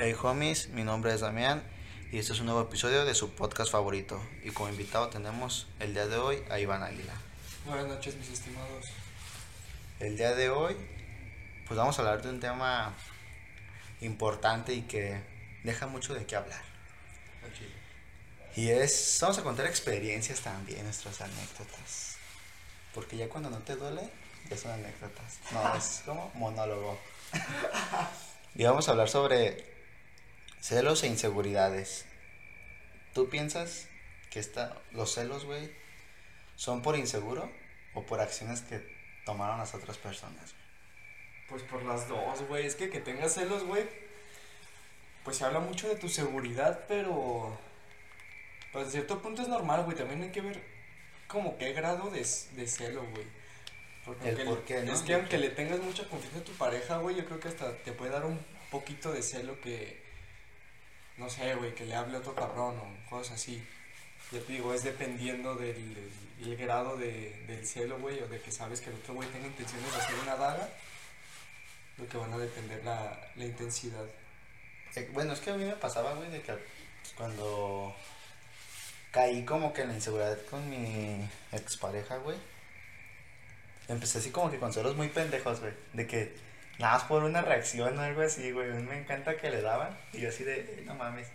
Hey homies, mi nombre es Damián y este es un nuevo episodio de su podcast favorito. Y como invitado tenemos el día de hoy a Iván Águila. Buenas noches, mis estimados. El día de hoy, pues vamos a hablar de un tema importante y que deja mucho de qué hablar. Aquí. Y es, vamos a contar experiencias también, nuestras anécdotas. Porque ya cuando no te duele, ya son anécdotas. No, es como monólogo. y vamos a hablar sobre celos e inseguridades. ¿Tú piensas que esta, los celos, güey, son por inseguro o por acciones que tomaron las otras personas? Pues por las dos, güey. Es que que tengas celos, güey. Pues se habla mucho de tu seguridad, pero. Pues a cierto punto es normal, güey. También hay que ver como qué grado de, de celo, güey. Porque El por qué, ¿no? es que aunque le tengas mucha confianza a tu pareja, güey, yo creo que hasta te puede dar un poquito de celo que. No sé, güey, que le hable otro cabrón o cosas así. Ya te digo, es dependiendo del, del- el grado de, del celo, güey, o de que sabes que el otro güey tenga intenciones de hacer una daga, lo que van a depender la, la intensidad. Eh, Bueno, es que a mí me pasaba, güey, de que cuando caí como que en la inseguridad con mi expareja, güey, empecé así como que con celos muy pendejos, güey, de que nada más por una reacción o algo así, güey, a mí me encanta que le daban, y yo así de, "Eh, no mames.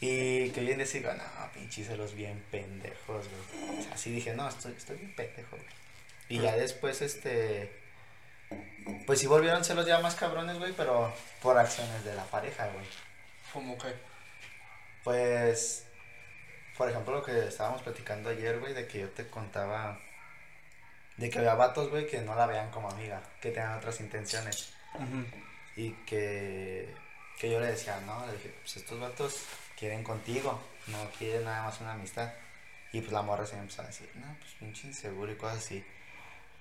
Y que hoy en día digo, no, pinches celos bien pendejos, güey. O sea, así dije, no, estoy, estoy bien pendejo, güey. Y ya después, este, pues sí volvieron celos ya más cabrones, güey, pero por acciones de la pareja, güey. Como que, Pues, por ejemplo, lo que estábamos platicando ayer, güey, de que yo te contaba de que había vatos, güey, que no la vean como amiga, que tenían otras intenciones. Y que, que yo le decía, no, le dije, pues estos vatos quieren contigo, no quieren nada más una amistad. Y pues la morra se me empezó a decir, no, pues pinche inseguro y cosas así.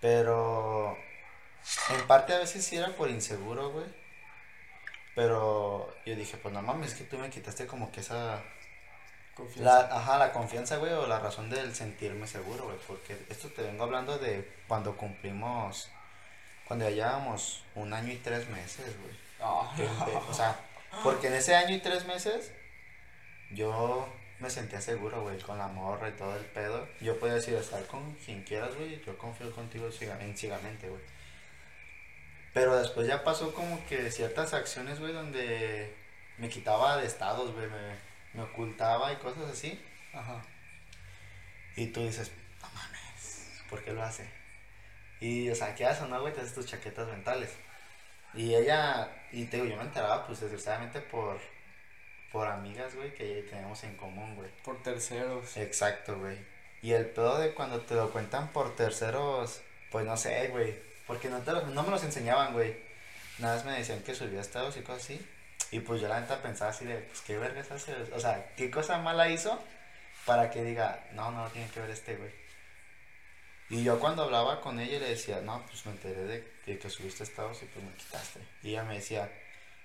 Pero en parte a veces sí era por inseguro, güey. Pero yo dije, pues no mames, es que tú me quitaste como que esa confianza. la, ajá, la confianza, güey, o la razón del sentirme seguro, güey, porque esto te vengo hablando de cuando cumplimos, cuando ya llevábamos un año y tres meses, güey. Empe- O sea, porque en ese año y tres meses yo me sentía seguro, güey, con la morra y todo el pedo. Yo podía decir, estar con quien quieras, güey, yo confío contigo ciega- en ciegamente, güey. Pero después ya pasó como que ciertas acciones, güey, donde me quitaba de estados, güey, me, me ocultaba y cosas así. Ajá. Y tú dices, no mames, ¿por qué lo hace? Y, o sea, ¿qué haces, no, güey? Te haces tus chaquetas mentales. Y ella, y te digo, yo me enteraba, pues, desgraciadamente por, por amigas, güey, que teníamos en común, güey. Por terceros. Exacto, güey. Y el pedo de cuando te lo cuentan por terceros, pues no sé, güey. Porque no, te lo- no me los enseñaban, güey. Nada más me decían que subía estados y cosas así. Y pues yo la neta pensaba así de, pues qué vergas hace. O sea, qué cosa mala hizo para que diga, no, no tiene que ver este, güey. Y yo cuando hablaba con ella le decía, no, pues me enteré de, que subiste estados y pues me quitaste. Y ella me decía,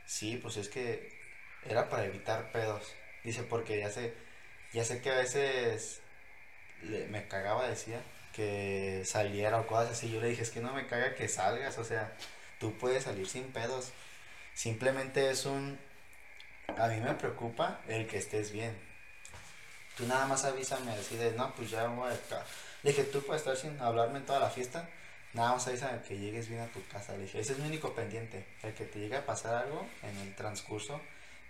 sí, pues es que era para evitar pedos. Dice, porque ya sé, ya sé que a veces me cagaba, decía, que saliera o cosas así. Yo le dije, es que no me caga que salgas, o sea, tú puedes salir sin pedos. Simplemente es un... A mí me preocupa el que estés bien. Tú nada más avísame así de, no, pues ya voy acá. Le dije, tú puedes estar sin hablarme en toda la fiesta. Nada más avísame que llegues bien a tu casa. Le dije, ese es mi único pendiente. El que te llegue a pasar algo en el transcurso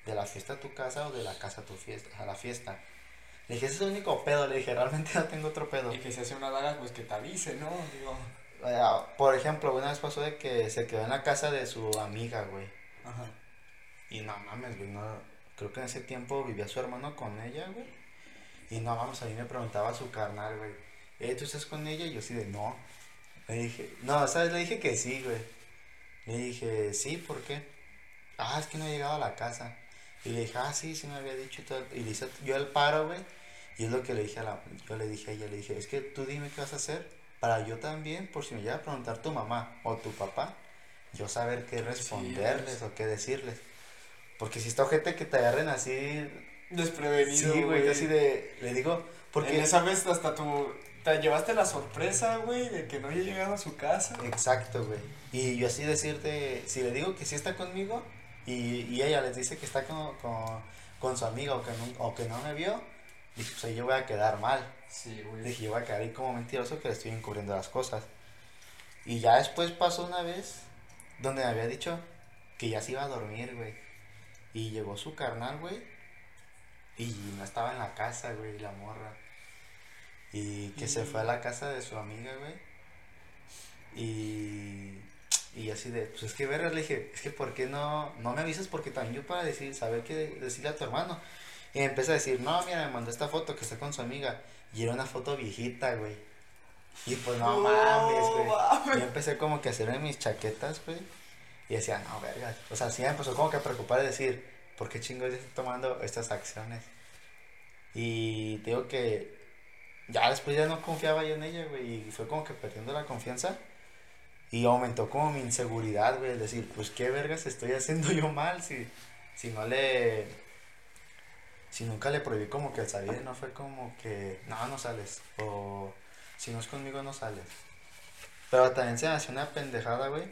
de la fiesta a tu casa o de la casa a tu fiesta, a la fiesta. Le dije, ese es el único pedo. Le dije, realmente no tengo otro pedo. Y que se hace una daga, pues que te avise, ¿no? Digo, por ejemplo, una vez pasó de que se quedó en la casa de su amiga, güey. Ajá. Y no mames, güey, no, creo que en ese tiempo vivía su hermano con ella, güey. Y no mames, a mí me preguntaba su carnal, güey. Eh, ¿tú estás con ella? Y yo así de, no. Le dije, no, ¿sabes? Le dije que sí, güey. Le dije, sí, ¿por qué? Ah, es que no he llegado a la casa. Y le dije, ah, sí, sí me había dicho y todo. Y le hice yo el paro, güey. Y es lo que le dije a la, yo le dije a ella, le dije, es que tú dime qué vas a hacer para yo también, por si me llega a preguntar tu mamá o tu papá, yo saber qué responderles o qué decirles. Porque si está gente que te agarren así, Desprevenido. sí, güey, yo así de, le digo, porque... En esa vez hasta tú te llevaste la sorpresa, güey, de que no haya llegado a su casa. Exacto, güey. Y yo así decirte, si le digo que sí está conmigo, Y, y ella les dice que está con, con, con su amiga o que, no, o que no me vio. Dije, pues ahí yo voy a quedar mal. Sí, güey. Dije, yo voy a quedar ahí como mentiroso que le estoy encubriendo las cosas. Y ya después pasó una vez donde me había dicho que ya se iba a dormir, güey. Y llegó su carnal, güey. Y no estaba en la casa, güey, la morra. Y que se fue a la casa de su amiga, güey. Y, y así de, pues es que verga, le dije, es que ¿por qué no, no me avisas? Porque también yo para decir, saber qué decirle a tu hermano. Y me a decir, no, mira, me mandó esta foto que está con su amiga. Y era una foto viejita, güey. Y pues no mames, güey. mames. Yo empecé como que a hacerme mis chaquetas, güey. Y decía, no, verga. O sea, sí me empezó como que a preocupar de decir, ¿por qué chingo estoy tomando estas acciones? Y te digo que ya después ya no confiaba yo en ella, güey. Y fue como que perdiendo la confianza. Y aumentó como mi inseguridad, güey. El decir, pues qué vergas estoy haciendo yo mal si, si no le. Si nunca le prohibí como que el salir, no fue como que, no, no sales. O si no es conmigo, no sales. Pero también se me hacía una pendejada, güey.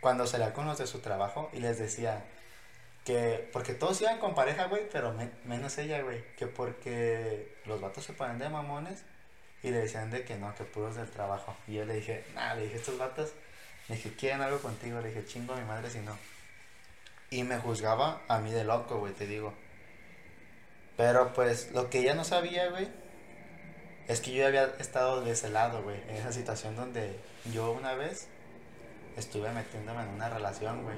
Cuando salía con los de su trabajo y les decía que, porque todos iban con pareja, güey, pero me- menos ella, güey. Que porque los vatos se ponen de mamones y le decían de que no, que puros del trabajo. Y yo le dije, nada, le dije, estos vatos, le dije, quieren algo contigo. Le dije, chingo a mi madre si no. Y me juzgaba a mí de loco, güey, te digo. Pero pues lo que ella no sabía, güey, es que yo había estado de ese lado, güey, en esa situación donde yo una vez estuve metiéndome en una relación, güey,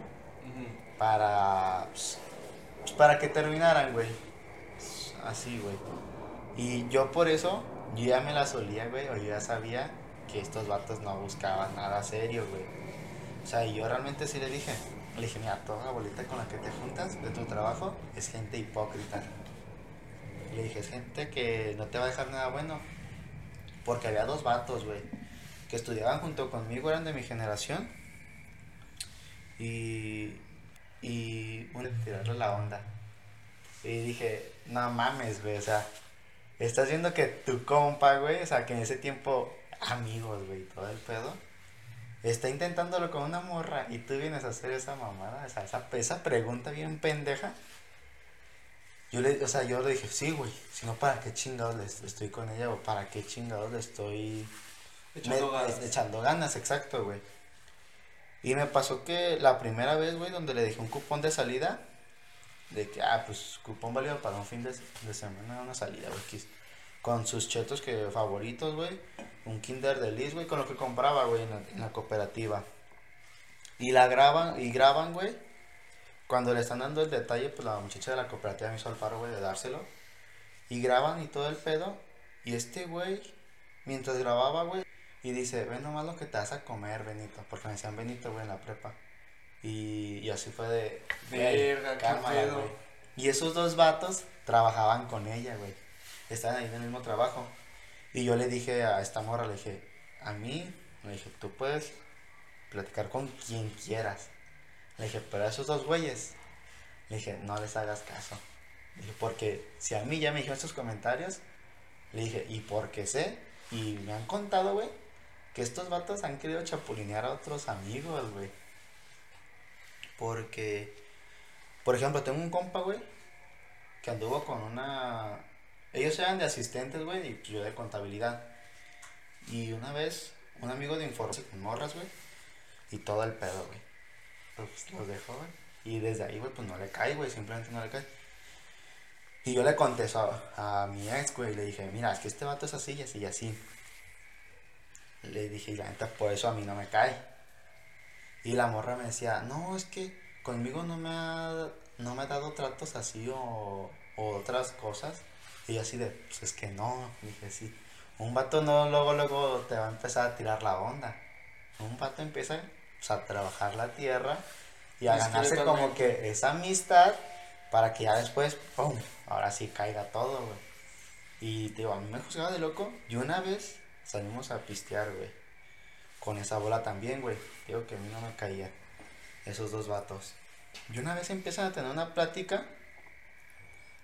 para, pues, pues, para que terminaran, güey. Así, güey. Y yo por eso, yo ya me la solía, güey, o yo ya sabía que estos vatos no buscaban nada serio, güey. O sea, y yo realmente sí le dije, le dije, mira, toda la bolita con la que te juntas de tu trabajo es gente hipócrita. Le dije, gente que no te va a dejar nada bueno. Porque había dos vatos, güey, que estudiaban junto conmigo, eran de mi generación. Y, y uno tirarle la onda. Y dije, no mames, güey, o sea, estás viendo que tu compa, güey, o sea, que en ese tiempo, amigos, güey, todo el pedo, está intentándolo con una morra y tú vienes a hacer esa mamada, o sea, esa, esa pregunta bien pendeja. Yo le, o sea, yo le dije, sí, güey, si no, ¿para qué chingados le estoy con ella o para qué chingados le estoy Echando me- ganas. echando ganas, exacto, güey. Y me pasó que la primera vez, güey, donde le dejé un cupón de salida, de que, ah, pues cupón válido para un fin de, de semana, una salida, güey, con sus chetos que favoritos, güey, un Kinder de Liz, güey, con lo que compraba, güey, en la, en la cooperativa. Y la graban, y graban, güey, cuando le están dando el detalle, pues la muchacha de la cooperativa me hizo el paro, güey, de dárselo. Y graban y todo el pedo. Y este güey, mientras grababa, güey, y dice, ven nomás lo que te vas a comer, Benito. Porque me decían Benito, güey, en la prepa. Y, y así fue de... Verga, qué pedo. güey. Y esos dos vatos trabajaban con ella, güey. Estaban ahí en el mismo trabajo. Y yo le dije a esta morra, le dije, a mí, le dije, tú puedes platicar con quien quieras. Le dije, pero a esos dos güeyes, le dije, no les hagas caso. Le dije, porque si a mí ya me dijeron estos comentarios, le dije, y porque sé, y me han contado, güey, que estos vatos han querido chapulinear a otros amigos, güey. Porque, por ejemplo, tengo un compa, güey, que anduvo con una... Ellos eran de asistentes, güey, y yo de contabilidad. Y una vez, un amigo de informática con morras, güey, y todo el pedo, güey. Pues los dejó, güey. Y desde ahí, güey, pues no le cae, güey, simplemente no le cae. Y yo le contesto a, a mi ex, güey, le dije, mira, es que este vato es así y así y así. Le dije, y la neta, por eso a mí no me cae. Y la morra me decía, no, es que conmigo no me ha, no me ha dado tratos así o, o otras cosas. Y yo así de, pues es que no, dije, sí. Un vato no luego, luego te va a empezar a tirar la onda. Un vato empieza pues, a trabajar la tierra y a ganarse como que esa amistad para que ya después, ¡pum! Ahora sí caiga todo, güey. Y te digo, a mí me juzgaba de loco. Y una vez salimos a pistear, güey. Con esa bola también, güey. Digo que a mí no me caía. Esos dos vatos. Y una vez empiezan a tener una plática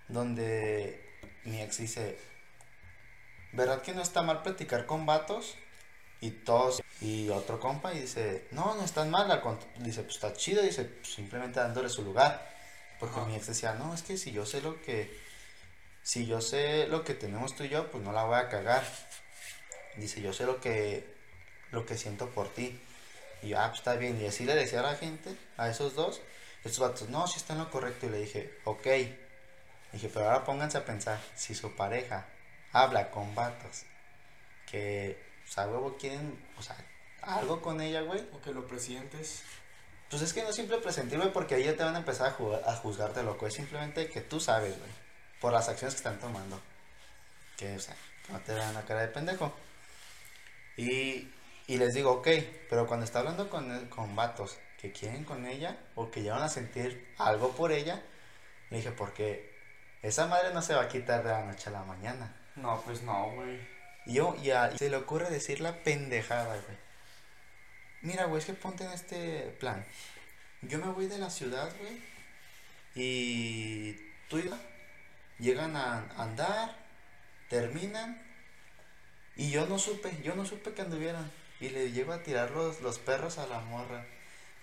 donde mi ex dice, ¿verdad que no está mal platicar con vatos? Y todos, y otro compa, y dice, no, no están mal, dice, pues está chido, dice, pues, simplemente dándole su lugar. Porque Ajá. mi ex decía, no, es que si yo sé lo que, si yo sé lo que tenemos tú y yo, pues no la voy a cagar. Dice, yo sé lo que, lo que siento por ti. Y yo, ah, pues está bien. Y así le decía a la gente, a esos dos, estos vatos, no, si está en lo correcto. Y le dije, ok. Dije, pero ahora pónganse a pensar, si su pareja habla con vatos que, o sea, huevo, quieren, o sea, algo con ella, güey, O que lo presientes. pues es que no es simple presentir, güey, porque ahí ya te van a empezar a, jugar, a juzgar de loco. Es simplemente que tú sabes, güey, por las acciones que están tomando. Que, o sea, no te vean la cara de pendejo. Y, y les digo, ok, pero cuando está hablando con, con vatos que quieren con ella o que llevan a sentir algo por ella, le dije, porque esa madre no se va a quitar de la noche a la mañana. No, pues no, güey. Y yo, y a- y se le ocurre decir la pendejada, güey. Mira, güey, es que ponte en este plan. Yo me voy de la ciudad, güey. Y tú y llegan a andar, terminan. Y yo no supe, yo no supe que anduvieran. Y le llego a tirar los, los perros a la morra.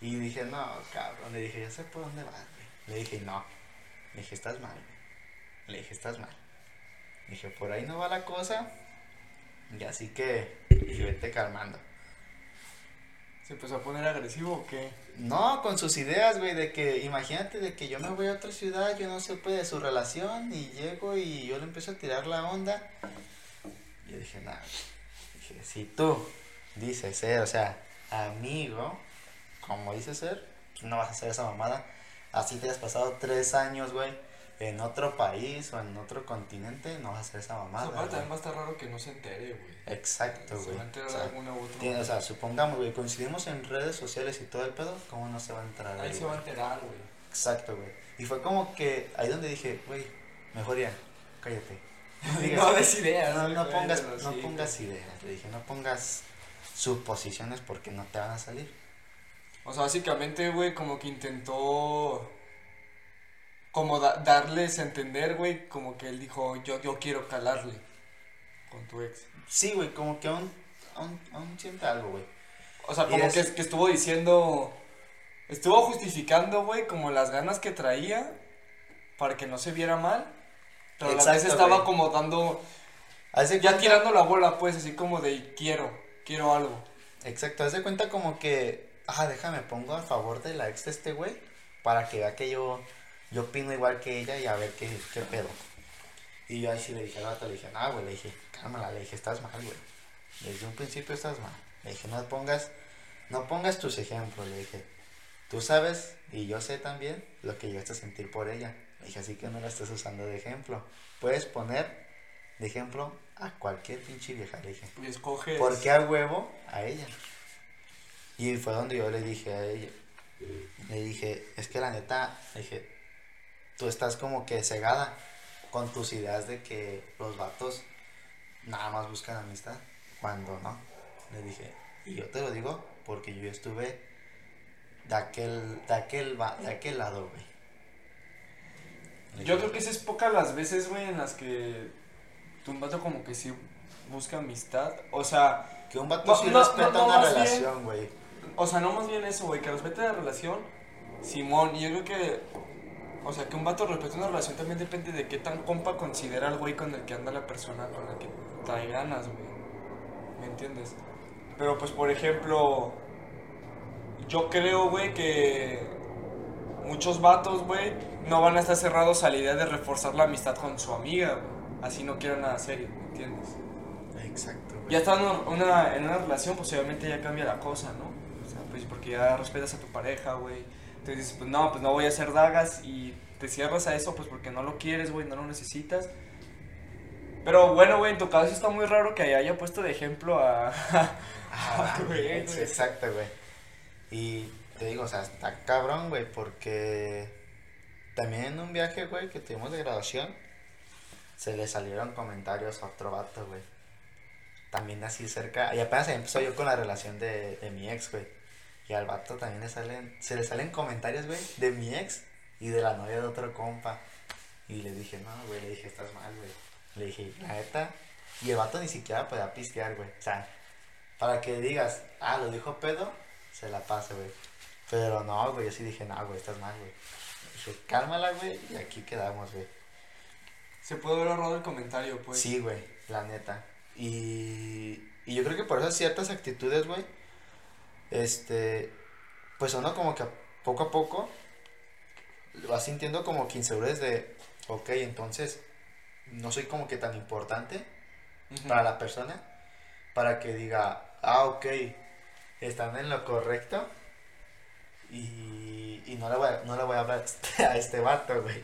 Y dije, no, cabrón. Le dije, ya sé por dónde vas, güey. Le dije, no. Le dije, estás mal, güey. Le dije, estás mal. Le dije, por ahí no va la cosa. Y así que, y vete calmando. ¿Se empezó a poner agresivo o qué? No, con sus ideas, güey, de que, imagínate de que yo me voy a otra ciudad, yo no supe de su relación y llego y yo le empiezo a tirar la onda. Yo dije, nada, dije, si tú dices ser, o sea, amigo, como dices ser, pues no vas a hacer esa mamada. Así te has pasado tres años, güey, en otro país o en otro continente, no vas a hacer esa O mamada. sea, aparte güey. también va a estar raro que no se entere, güey. Exacto, Se va a enterar O sea, alguna u otra tiene- o manera. sea, supongamos, güey, coincidimos en redes sociales y todo el pedo, ¿cómo no se va a entrar Ahí ahí, se va a enterar, güey. Exacto, güey. Y fue como que ahí donde dije, güey, mejor ya, cállate. No des ideas. No, no pongas, no pongas ideas, le dije, no pongas suposiciones porque no te van a salir. O sea, básicamente, güey, como que intentó. Como da- darles a entender, güey, como que él dijo, yo, yo quiero calarle con tu ex. Sí, güey, como que aún, aún, aún siente algo, güey. O sea, como que, que estuvo diciendo. Estuvo justificando, güey, como las ganas que traía para que no se viera mal. Pero a la vez estaba como dando. Ya cuenta- tirando la bola, pues, así como de quiero, quiero algo. Exacto, haz de cuenta como que, ah, déjame, pongo a favor de la ex de este güey para que vea que yo, yo opino igual que ella y a ver qué, qué pedo. Y yo ahí sí le dije al vato, le dije, no, güey, le dije, cálmala, le dije, estás mal, güey. Desde un principio estás mal. Le dije, no pongas, no pongas tus ejemplos, le dije, tú sabes y yo sé también lo que llegaste a sentir por ella. Le dije, así que no la estés usando de ejemplo. Puedes poner de ejemplo a cualquier pinche vieja, le dije. Y escoges. ¿Por qué a huevo a ella? Y fue donde yo le dije a ella, le dije, es que la neta, le dije, tú estás como que cegada con tus ideas de que los vatos nada más buscan amistad, cuando no. Le dije, y yo te lo digo porque yo estuve de aquel, de aquel, de aquel lado, güey. Yo creo que esas es pocas las veces, güey, en las que tu vato como que sí busca amistad. O sea, que un vato No, sí no, respeta no, una relación, güey. o sea, no más bien eso, güey, que respete la relación. Simón, y yo creo que, o sea, que un vato respete una relación también depende de qué tan compa considera al güey con el que anda la persona, con la que trae ganas, güey. ¿Me entiendes? Pero pues, por ejemplo, yo creo, güey, que muchos vatos, güey, no van a estar cerrados a la idea de reforzar la amistad con su amiga, güey. Así no quieren nada serio, ¿me entiendes? Exacto, güey. Ya estando una, en una relación, pues obviamente ya cambia la cosa, ¿no? O sea, pues porque ya respetas a tu pareja, güey. Entonces dices, pues no, pues no voy a hacer dagas y te cierras a eso, pues porque no lo quieres, güey, no lo necesitas. Pero bueno, güey, en tu caso está muy raro que haya puesto de ejemplo a... Ah, tu ex, güey. exacto, güey. Y te digo, o sea, está cabrón, güey, porque también en un viaje, güey, que tuvimos de graduación, se le salieron comentarios a otro vato, güey. También así cerca, y apenas empezó yo con la relación de, de mi ex, güey. Y al vato también le salen, se le salen comentarios, güey, de mi ex y de la novia de otro compa. Y le dije, no, güey, le dije, estás mal, güey. Le dije, la neta. Y el vato ni siquiera podía pistear, güey. O sea, Para que digas, ah, lo dijo pedo, se la pase, güey. Pero no, güey, yo sí dije, no, güey, estás mal, güey. Dije, cálmala, güey, y aquí quedamos, güey. Se puede haber ahorrado el comentario, pues. Sí, güey, la neta. Y, y yo creo que por esas ciertas actitudes, güey, este, pues uno como que poco a poco va sintiendo como que inseguridades de, ok, entonces no soy como que tan importante para la persona para que diga, ah, ok, están en lo correcto y, y no, le voy a, no le voy a hablar a este vato, güey.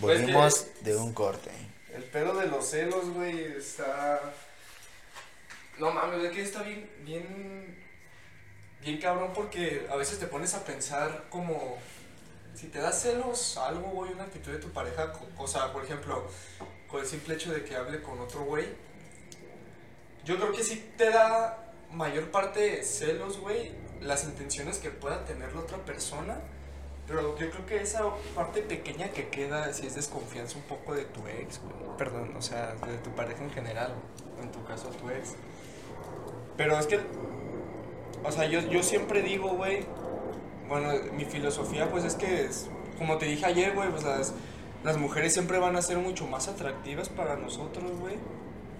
Pues Volvimos de un corte. El pedo de los celos, güey, está. No mames, es que está bien, bien. Bien cabrón porque a veces te pones a pensar como. Si te da celos algo, güey, una actitud de tu pareja, o sea, por ejemplo, con el simple hecho de que hable con otro güey, yo creo que sí te da mayor parte celos, güey, las intenciones que pueda tener la otra persona. Pero yo creo que esa parte pequeña que queda, si es desconfianza un poco de tu ex, güey. Perdón, o sea, de tu pareja en general, en tu caso tu ex. Pero es que, o sea, yo, yo siempre digo, güey, bueno, mi filosofía pues es que, es- como te dije ayer, güey, pues las, las mujeres siempre van a ser mucho más atractivas para nosotros, güey.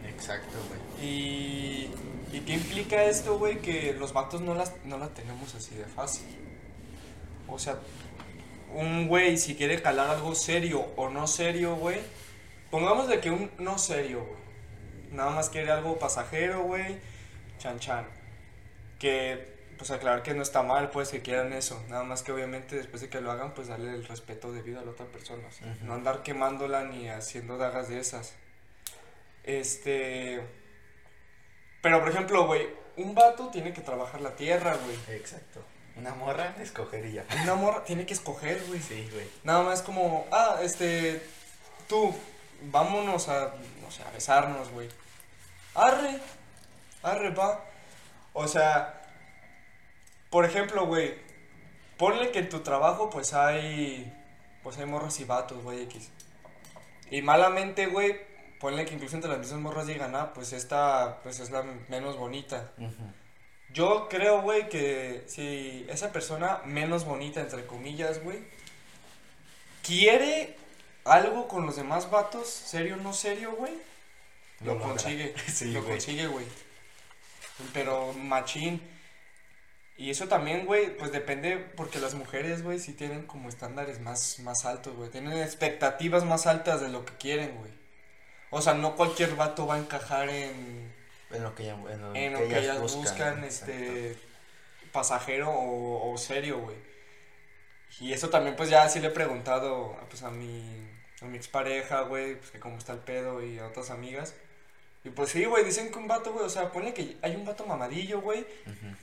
Exacto, güey. Y, ¿Y qué implica esto, güey? Que los vatos no las, no la tenemos así de fácil. O sea, un güey, si quiere calar algo serio o no serio, güey. Pongamos de que un no serio, güey. Nada más quiere algo pasajero, güey. Chan chan. Que, pues aclarar que no está mal, pues que quieran eso. Nada más que obviamente después de que lo hagan, pues darle el respeto debido a la otra persona. o sea, Ujú. No andar quemándola ni haciendo dagas de esas. Este. Pero por ejemplo, güey, un vato tiene que trabajar la tierra, güey. Exacto. Una morra, escoger y ya. Una morra tiene que escoger, güey. Sí, güey. Nada más como, ah, este, tú, vámonos a, no sé, a besarnos, güey. Arre, arre, va. O sea, por ejemplo, güey, ponle que en tu trabajo, pues hay, pues hay morras y vatos, güey, X. Y malamente, güey, ponle que incluso entre las mismas morras digan, ah, pues esta, pues es la menos bonita. Yo creo, güey, que si esa persona menos bonita, entre comillas, güey, quiere algo con los demás vatos, serio o no serio, güey, lo, consigue. Sí, lo consigue, güey. Pero machín. Y eso también, güey, pues depende, porque las mujeres, güey, sí tienen como estándares más, más altos, güey. Tienen expectativas más altas de lo que quieren, güey. O sea, no cualquier vato va a encajar en, En lo que, ya- en lo en lo que ellas buscan, este pasajero o, o serio, güey. Y eso también, pues ya sí le he preguntado pues, a mi, a mi expareja, güey, pues que cómo está el pedo y a otras amigas. Y pues sí, güey, dicen que un vato, güey, o sea, ponle que hay un vato mamadillo, güey,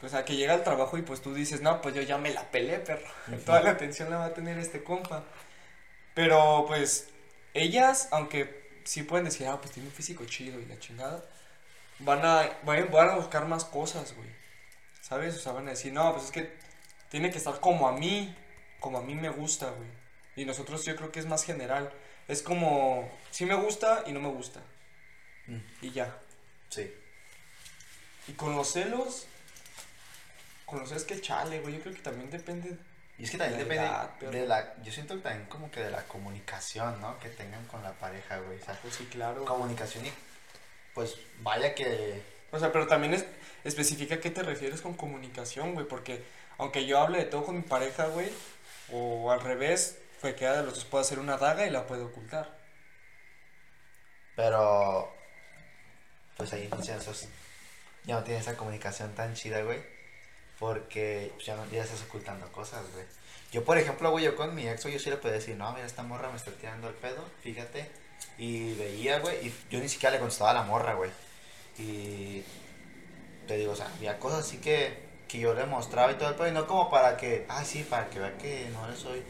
o sea, que llega al trabajo y pues tú dices, no, pues yo ya me la pelé, perro. Toda la atención la va a tener este compa. Pero pues ellas, aunque sí pueden decir, ah, pues tiene un físico chido y la chingada, van a, van, van a buscar más cosas, güey. ¿Sabes? O sea, van a decir, no, pues es que tiene que estar como a mí, como a mí me gusta, güey. Y nosotros yo creo que es más general. Es como, sí me gusta y no me gusta. Y ya. Sí. Y con los celos, con los celos que chale, güey, yo creo que también depende. Y es que también depende edad, pero- de la... Yo siento que también como que de la comunicación, ¿no? Que tengan con la pareja, güey. O sea, Pues sí, claro. comunicación y... Pues vaya que... O sea, pero también es, especifica a qué te refieres con comunicación, güey, porque aunque yo hable de todo con mi pareja, güey, o al revés, cualquiera de los dos puede hacer una daga y la puede ocultar. Pero... Pues ahí dicen esos... Ya no tienes esa comunicación tan chida, güey. Porque ya, no, ya estás ocultando cosas, güey. Yo, por ejemplo, güey, yo con mi ex, yo sí le podía decir, no, mira, esta morra me está tirando el pedo, fíjate. Y veía, güey, y yo ni siquiera le contestaba a la morra, güey. Y te digo, o sea, había cosas así que, que yo le mostraba y todo el pedo, y no como para que, ah, sí, para que vea que no le soy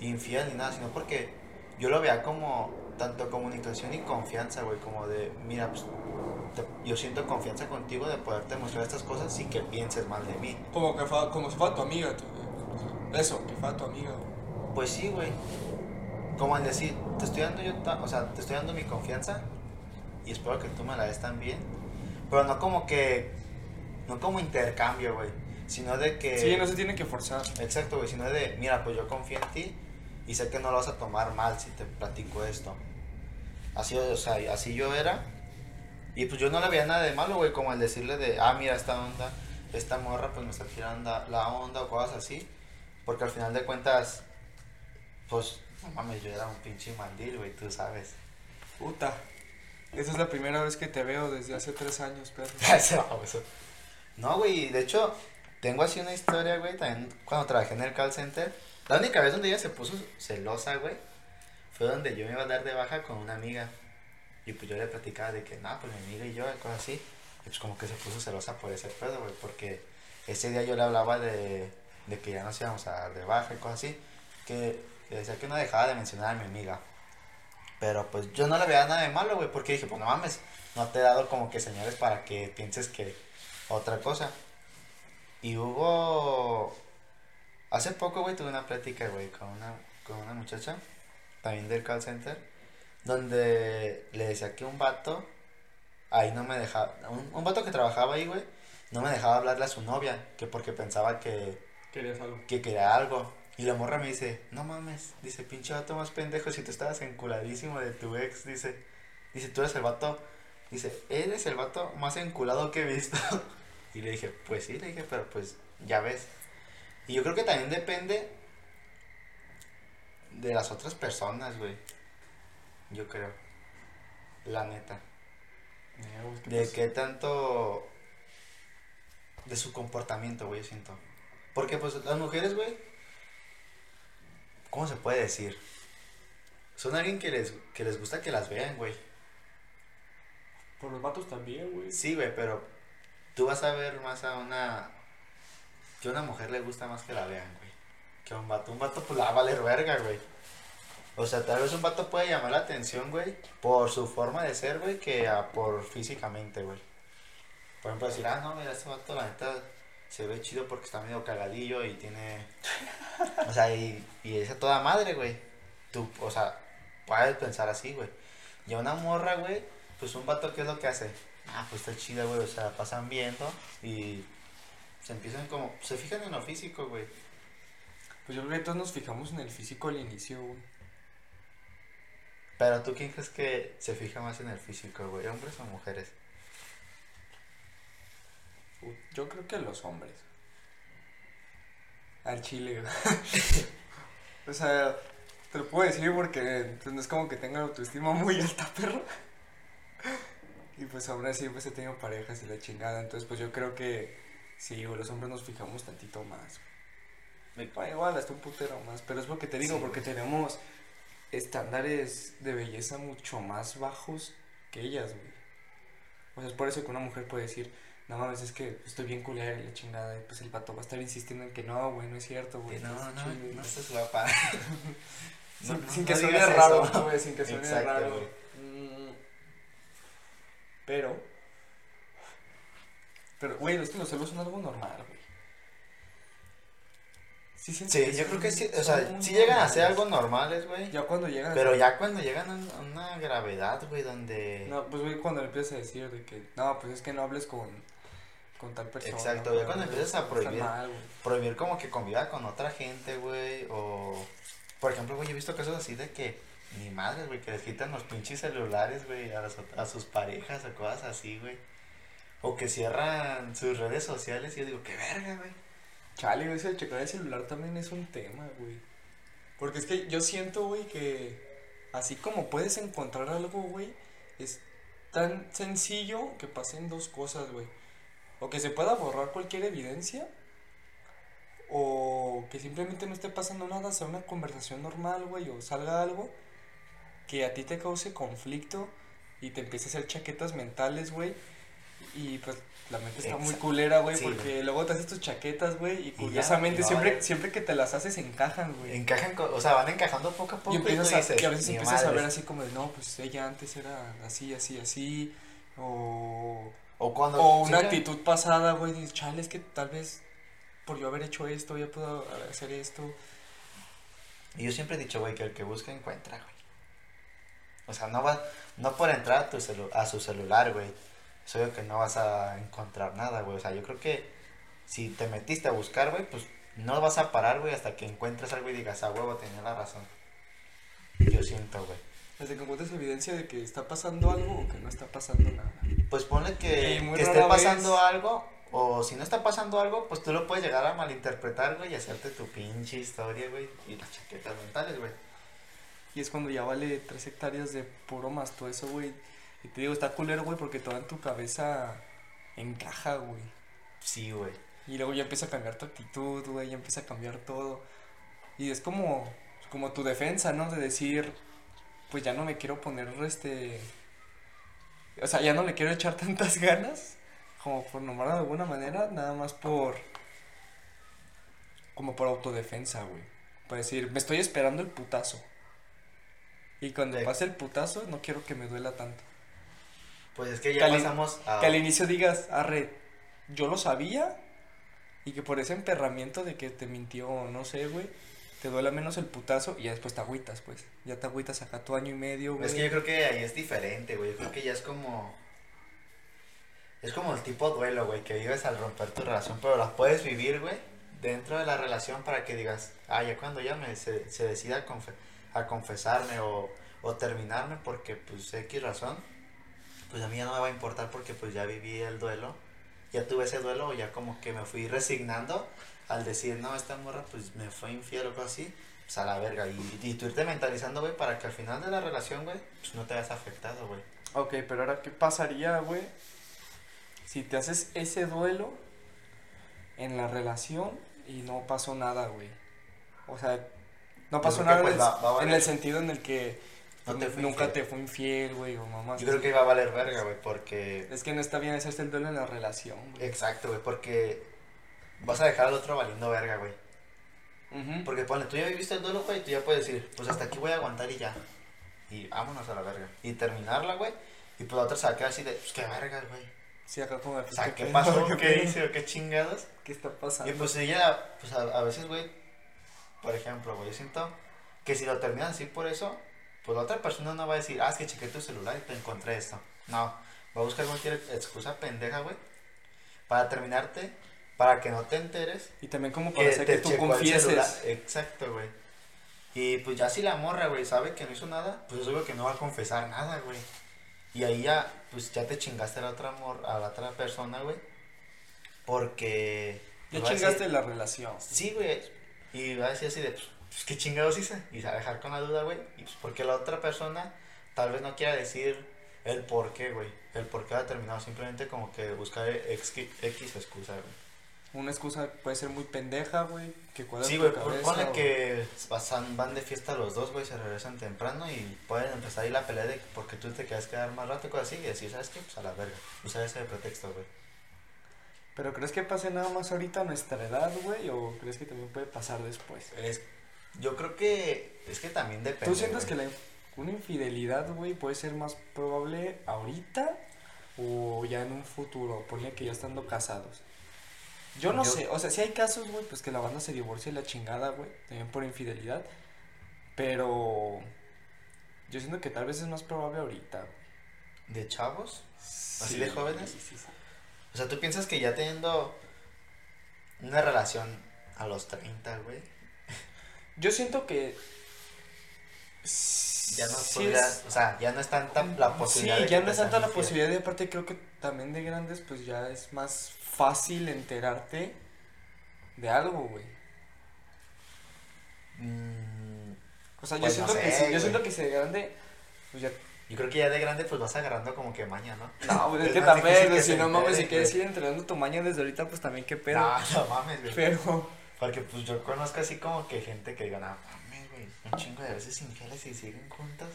infiel ni nada, sino porque yo lo veía como tanto comunicación y confianza, güey, como de, mira, pues, te- yo siento confianza contigo de poderte mostrar estas cosas sin que pienses mal de mí. Como que fue, como si fuera tu amiga, tú. Eso, que fuera tu amiga, güey. Pues sí, güey. Como al decir, te estoy dando yo, o sea, te estoy dando mi confianza y espero que tú me la des también. Pero no como que, no como intercambio, güey. Sino de que... Sí, no se tiene que forzar. Exacto, güey, sino de, mira, pues yo confío en ti y sé que no lo vas a tomar mal si te platico esto. Así, o sea, así yo era. Y pues yo no le veía nada de malo, güey, como el decirle de, ah, mira, esta onda, esta morra, pues me está tirando la onda o cosas así. Porque al final de cuentas, pues, no mames, yo era un pinche mandil, güey, tú sabes. Puta. Esa es la primera vez que te veo desde hace tres años, perro. no, güey, de hecho, tengo así una historia, güey, también cuando trabajé en el call center. La única vez donde ella se puso celosa, güey, fue donde yo me iba a dar de baja con una amiga. Y pues yo le platicaba de que, no, pues mi amiga y yo, cosas así. Y pues como que se puso celosa por ese pedo, güey, porque ese día yo le hablaba de, de que ya nos íbamos a dar de baja y cosas así. Que, que decía que no dejaba de mencionar a mi amiga. Pero pues yo no le veía nada de malo, güey, porque dije, pues no mames, no te he dado como que señales para que pienses que otra cosa. Y hubo. Hace poco, güey, tuve una plática, güey, con una, con una muchacha, también del call center, donde le decía que un vato, ahí no me dejaba, un, un vato que trabajaba ahí, güey, no me dejaba hablarle a su novia, que porque pensaba que... Querías algo. Que quería algo. Y la morra me dice, no mames, dice, pinche vato más pendejo, si tú estabas enculadísimo de tu ex, dice, dice, tú eres el vato, dice, eres el vato más enculado que he visto. Y le dije, pues sí, le dije, pero pues ya ves. Y yo creo que también depende de las otras personas, güey. Yo creo. La neta. De qué tanto... De su comportamiento, güey, yo siento. Porque pues las mujeres, güey, ¿cómo se puede decir? Son alguien que les, que les gusta que las vean, güey. Por los vatos también, güey. Sí, güey, pero tú vas a ver más a una. Que a una mujer le gusta más que la vean, güey. Que a un vato. Un vato, pues la va a valer verga, güey. O sea, tal vez un vato puede llamar la atención, güey, por su forma de ser, güey, que a, por físicamente, güey. Por ejemplo, decir, ah, no, mira, este vato, la neta, se ve chido porque está medio cagadillo y tiene. o sea, y, y es a toda madre, güey. Tú, o sea, puedes pensar así, güey. Y a una morra, güey, pues un vato, ¿qué es lo que hace? ah, pues está chida, güey, o sea, pasan viendo y se empiezan como, se fijan en lo físico, güey. Pues yo creo que todos nos fijamos en el físico al inicio, güey. Pero tú, ¿quién crees que se fija más en el físico, güey? ¿Hombres o mujeres? Yo creo que los hombres. Al chile, güey. o sea, te lo puedo decir porque pues, no es como que tenga autoestima muy alta, perro. Y pues ahora sí, pues he tenido parejas y la chingada. Entonces, pues yo creo que sí, los hombres nos fijamos tantito más. Me paga igual, hasta un putero más. Pero es lo que te digo, porque tenemos estándares de belleza mucho más bajos que ellas, güey. O sea, es por eso que una mujer puede decir, no mames, es que estoy bien culera y la chingada. Y pues el pato va a estar insistiendo en que no, güey, no es cierto, güey. No, no, no, no estás guapa. sin, sin, que suene raro, güey, sin que suene raro. Pero. Pero, güey, es que los celos son algo normal, güey. Sí, sí, sí yo creo que sí, o sea, sí llegan a ser algo normales, güey. Ya cuando llegan Pero ya cuando llegan a una gravedad, güey, donde... No, pues, güey, cuando empiezas a decir de que, no, pues es que no hables con, con tal persona. Exacto, ya cuando empiezas a prohibir, prohibir como que conviva con otra gente, güey, o... Por ejemplo, güey, he visto casos así de que ni madre, güey, que les quitan los pinches celulares, güey, a, a sus parejas o cosas así, güey. O que cierran sus redes sociales y yo digo, qué verga, güey. Chale, güey, el checar el celular también es un tema, güey. Porque es que yo siento, güey, que así como puedes encontrar algo, güey, es tan sencillo que pasen dos cosas, güey. O que se pueda borrar cualquier evidencia, o que simplemente no esté pasando nada, sea una conversación normal, güey, o salga algo que a ti te cause conflicto y te empieces a hacer chaquetas mentales, güey. Y pues la mente está muy culera, güey, porque luego te haces tus chaquetas, güey, y curiosamente siempre, siempre que te las haces encajan, güey. Encajan, o sea, van encajando poco a poco. Y, empiezas a, y a veces empiezas a ver así como de, no, pues ella antes era así, así, así, o... O cuando... O una actitud pasada, güey, dices, chale, es que tal vez por yo haber hecho esto, ya puedo hacer esto. Y yo siempre he dicho, güey, que el que busca encuentra, güey. O sea, no va, no por entrar a, tu a su celular, güey. Es obvio que no vas a encontrar nada, güey. O sea, yo creo que si te metiste a buscar, güey, pues no vas a parar, güey, hasta que encuentres algo y digas, a huevo, tenía la razón. Yo siento, güey. Desde que encuentres evidencia de que está pasando algo o que no está pasando nada. Pues ponle que, que esté pasando vez- algo, o si no está pasando algo, pues tú lo puedes llegar a malinterpretar, güey, y hacerte tu pinche historia, güey, y las chaquetas mentales, güey. Y es cuando ya vale tres hectáreas de puro más todo eso, güey. Y te digo, está culero, güey, porque toda en tu cabeza encaja, güey. Sí, güey. Y luego ya empieza a cambiar tu actitud, güey, ya empieza a cambiar todo. Y es como, como tu defensa, ¿no? De decir, pues ya no me quiero poner este... O sea, ya no le quiero echar tantas ganas, como por nombrarlo de alguna manera, nada más por... Como por autodefensa, güey. Para decir, me estoy esperando el putazo. Y cuando Sí. pase el putazo, no quiero que me duela tanto. Pues es que ya Que al a... Que al inicio digas, arre, yo lo sabía. Y que por ese emperramiento de que te mintió, no sé, güey, te duele menos el putazo y ya después te agüitas, pues. Ya te agüitas acá tu año y medio, güey. Es que yo creo que ahí es diferente, güey. Yo creo que ya es como. Es como el tipo duelo, güey, que vives al romper tu relación, pero la puedes vivir, güey, dentro de la relación para que digas, ah, ya cuando ya me se, se decida a, confe- a confesarme o, o terminarme porque, pues, X razón, pues a mí ya no me va a importar porque, pues, ya viví el duelo, ya tuve ese duelo, ya como que me fui resignando al decir, no, esta morra, pues, me fue infiel o algo así, pues, a la verga, y, y tú irte mentalizando, güey, para que al final de la relación, güey, pues, no te veas afectado, güey. Ok, pero ahora, ¿qué pasaría, güey? Si te haces ese duelo en la relación y no pasó nada, güey. O sea, no pasó nada pues, en, va- va en el sentido en el que No te nunca infiel. te fue infiel, güey, o mamás. Yo creo que iba a valer verga, güey, porque... Es que no está bien hacerse el duelo en la relación, güey. Exacto, güey, porque vas a dejar al otro valiendo verga, güey. Ujú. Porque ponle, tú ya viviste el duelo, güey, y tú ya puedes decir, pues hasta aquí voy a aguantar y ya. Y vámonos a la verga. Y terminarla, güey. Y pues la otra se va a quedar así de, pues qué verga, güey. Sí, acá como de, O pues, sea, ¿qué pedo? pasó? ¿Qué ¿Qué hice? ¿O qué chingados? ¿Qué está pasando? Y pues ella, pues a, a veces, güey, por ejemplo, güey, yo siento que si lo terminan así por eso, pues la otra persona no va a decir, ah, es que chequé tu celular y te encontré esto. No, va a buscar cualquier excusa pendeja, güey, para terminarte, para que no te enteres Y también como para hacer que tú confieses. Exacto, güey. Y pues ya si la morra, güey, sabe que no hizo nada, pues es obvio que no va a confesar nada, güey. Y ahí ya, pues ya te chingaste a la otra mor a la otra persona, güey. Porque. Ya pues, chingaste decir- la relación. Sí, güey. Y va a decir así de, pues, pues, ¿qué chingados hice? Y se va a dejar con la duda, güey. Y pues porque la otra persona tal vez no quiera decir el por qué, güey. El por qué ha terminado. Simplemente como que buscar X, X excusa, güey. Una excusa puede ser muy pendeja, güey, que Sí, güey, ponle o- que pasan, van de fiesta los dos, güey, se regresan temprano y pueden empezar ahí la pelea de porque tú te quedas quedar más rato y cosas así y decir, ¿sabes qué? Pues a la verga. Usar ese de pretexto, güey. Pero ¿crees que pase nada más ahorita a nuestra edad, güey? ¿O crees que también puede pasar después? Es, yo creo que es que también depende. ¿Tú sientes que la, una infidelidad, güey, puede ser más probable ahorita o ya en un futuro? Ponle que ya estando casados. Yo no Yo- sé, o sea, si hay casos, güey, pues que la banda se divorcia y la chingada, güey, también por infidelidad. Pero yo siento que tal vez es más probable ahorita. güey. ¿De chavos? ¿Así Sí, de jóvenes? sí, sí. O sea, ¿tú piensas que ya teniendo una relación a los 30, güey? Yo siento que. Ya no sí podrías, es- o sea, ya no es tanta la posibilidad Sí, de ya no es tanta la posibilidad y aparte creo que también de grandes pues ya es más fácil enterarte de algo, güey. Mm, O sea, yo Pues siento no que si, yo siento que si de grande pues ya yo creo que ya de grande pues vas agarrando como que maña, ¿no? no, güey, es Es que también, que si no mames, si quieres ir entrenando tu maña desde ahorita pues también qué pedo. No, no mames, güey. Pero Porque pues yo conozco así como que gente que diga, no mames, güey, un chingo de veces infieles y siguen juntas.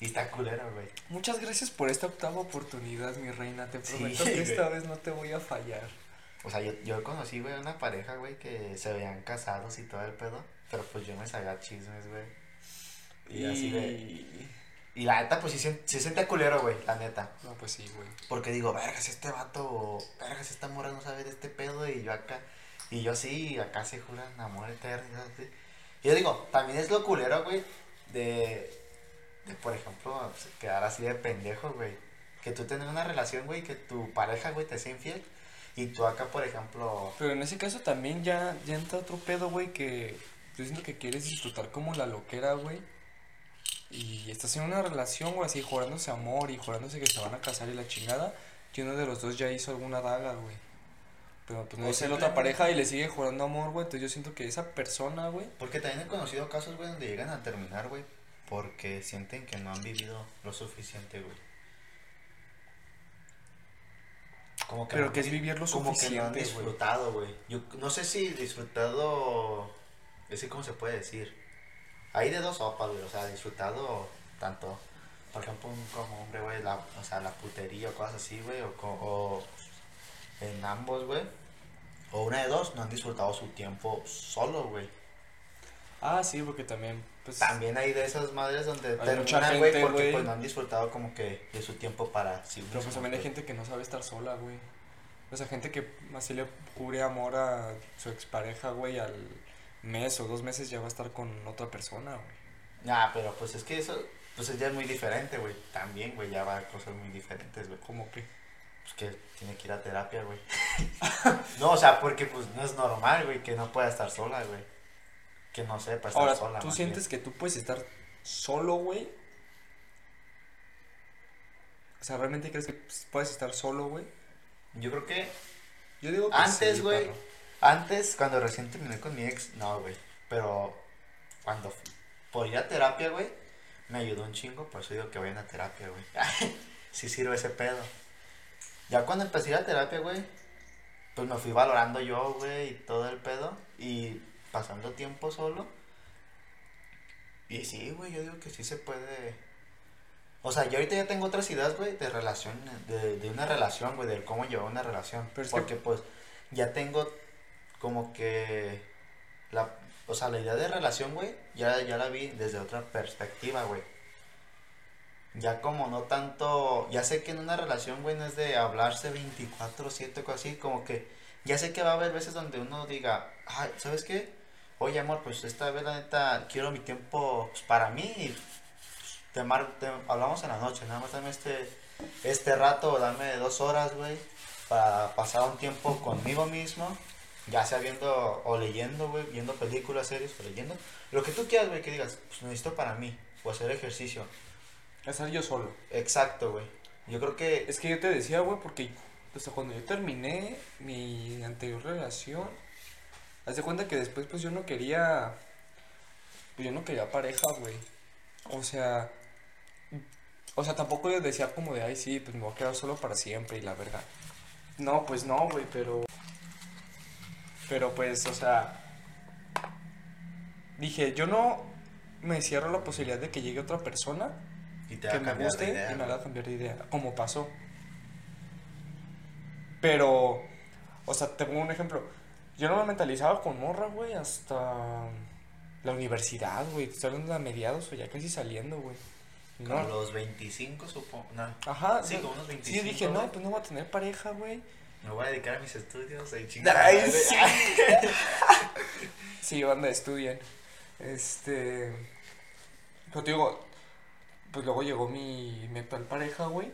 Y está culero, güey. muchas gracias por esta octava oportunidad, mi reina. Te Sí, prometo que güey. esta vez no te voy a fallar. O sea, yo, yo conocí, güey, una pareja, güey, que se veían casados y todo el pedo. Pero pues yo me sabía chismes, güey. Y, así de. Y la neta, pues sí, se- sí sentía culero, güey, la neta. No, pues sí, güey. Porque digo, vergas, este vato, vergas, esta morra no sabe de este pedo. Y yo acá, y yo sí, acá se juran amor eterno. y yo digo, también es lo culero, güey, de, por ejemplo, quedar así de pendejo, güey. que tú tengas una relación, güey, que tu pareja, güey, te sea infiel. Y tú acá, por ejemplo, Pero en ese caso también ya, ya entra otro pedo, güey, que yo siento que quieres disfrutar como la loquera, güey. Y estás en una relación, güey, así jurándose amor y jurándose que se van a casar y la chingada. Y uno de los dos ya hizo alguna daga, güey. Pero pues no dice la otra pareja y le sigue jurando amor, güey. Entonces yo siento que esa persona, güey. porque también he conocido casos, güey, donde llegan a terminar, güey, porque sienten que no han vivido lo suficiente, güey. Como Pero no que es vivir lo como que no han suficiente, disfrutado, güey. Yo no sé si disfrutado, es que cómo se puede decir. Hay de dos sopas, güey, o sea, disfrutado tanto, por ejemplo, un, como hombre, güey, la, o sea, la putería o cosas así, güey, o, o en ambos, güey. O una de dos, no han disfrutado su tiempo solo, güey. Ah, sí, porque también, pues. También hay de esas madres donde Hay mucha terminan, güey, porque güey. pues no han disfrutado como que de su tiempo para sí Pero pues también hay gente que no sabe estar sola, güey. O sea, gente que así le jure amor a su expareja, güey, al mes o dos meses ya va a estar con otra persona, güey. Nah, pero pues es que eso, pues ya es muy diferente, güey. También, güey, ya va a cosas muy diferentes, güey. Como que. Pues que tiene que ir a terapia, güey. no, o sea, porque pues no es normal, güey, que no pueda estar sola, güey. Que no sepa estar Ahora, sola. ¿tú sientes que tú puedes estar solo, güey? O sea, ¿realmente crees que puedes estar solo, güey? Yo creo que Yo digo que Antes, güey. antes, cuando recién terminé con mi ex, no, güey. Pero cuando por ir a terapia, güey, me ayudó un chingo, por eso digo que vayan a terapia, güey. sí sirve ese pedo. Ya cuando empecé a ir a terapia, güey, pues me fui valorando yo, güey, y todo el pedo. Y pasando tiempo solo. Y sí, güey, yo digo que sí se puede. O sea, yo ahorita ya tengo otras ideas, güey, de relación, de, de una relación, güey, de cómo llevar una relación. Pero es que- porque, pues, ya tengo como que la, o sea, la idea de relación, güey, ya, ya la vi desde otra perspectiva, güey. Ya como no tanto, ya sé que en una relación, güey, no es de hablarse 24/7 o así, como que ya sé que va a haber veces donde uno diga, ay, ¿sabes qué? Oye, amor, pues esta vez la neta quiero mi tiempo pues, para mí y te, mar te hablamos en la noche, nada más dame este, este rato, dame dos horas, güey, para pasar un tiempo conmigo mismo, ya sea viendo o leyendo, güey, viendo películas, series o leyendo, lo que tú quieras, güey, que digas, pues necesito para mí, o hacer ejercicio. Estar yo solo. Exacto, güey. Yo creo que Es que yo te decía, güey, porque sea, cuando yo terminé mi anterior relación, haz de cuenta que después pues yo no quería, pues yo no quería pareja, güey. O sea, o sea, tampoco yo decía como de, ay, sí, pues me voy a quedar solo para siempre y la verdad. No, pues no, güey, pero, pero pues, o sea, dije, yo no me cierro la posibilidad de que llegue otra persona y te que a me guste idea, y me haga cambiar de idea, como pasó. Pero, o sea, te pongo un ejemplo. Yo no me mentalizaba con morra, güey, hasta la universidad, güey. Estoy hablando de mediados o ya casi saliendo, güey. Como No. los 25, supongo. No, Ajá, Sí, como unos sí, 25, dije, no, pues no voy a tener pareja, güey. me voy a dedicar a mis estudios. Ahí chingada Ay, sí. Sí, banda, estudien. Este. Pero te digo, pues luego llegó mi, mi actual pareja, güey.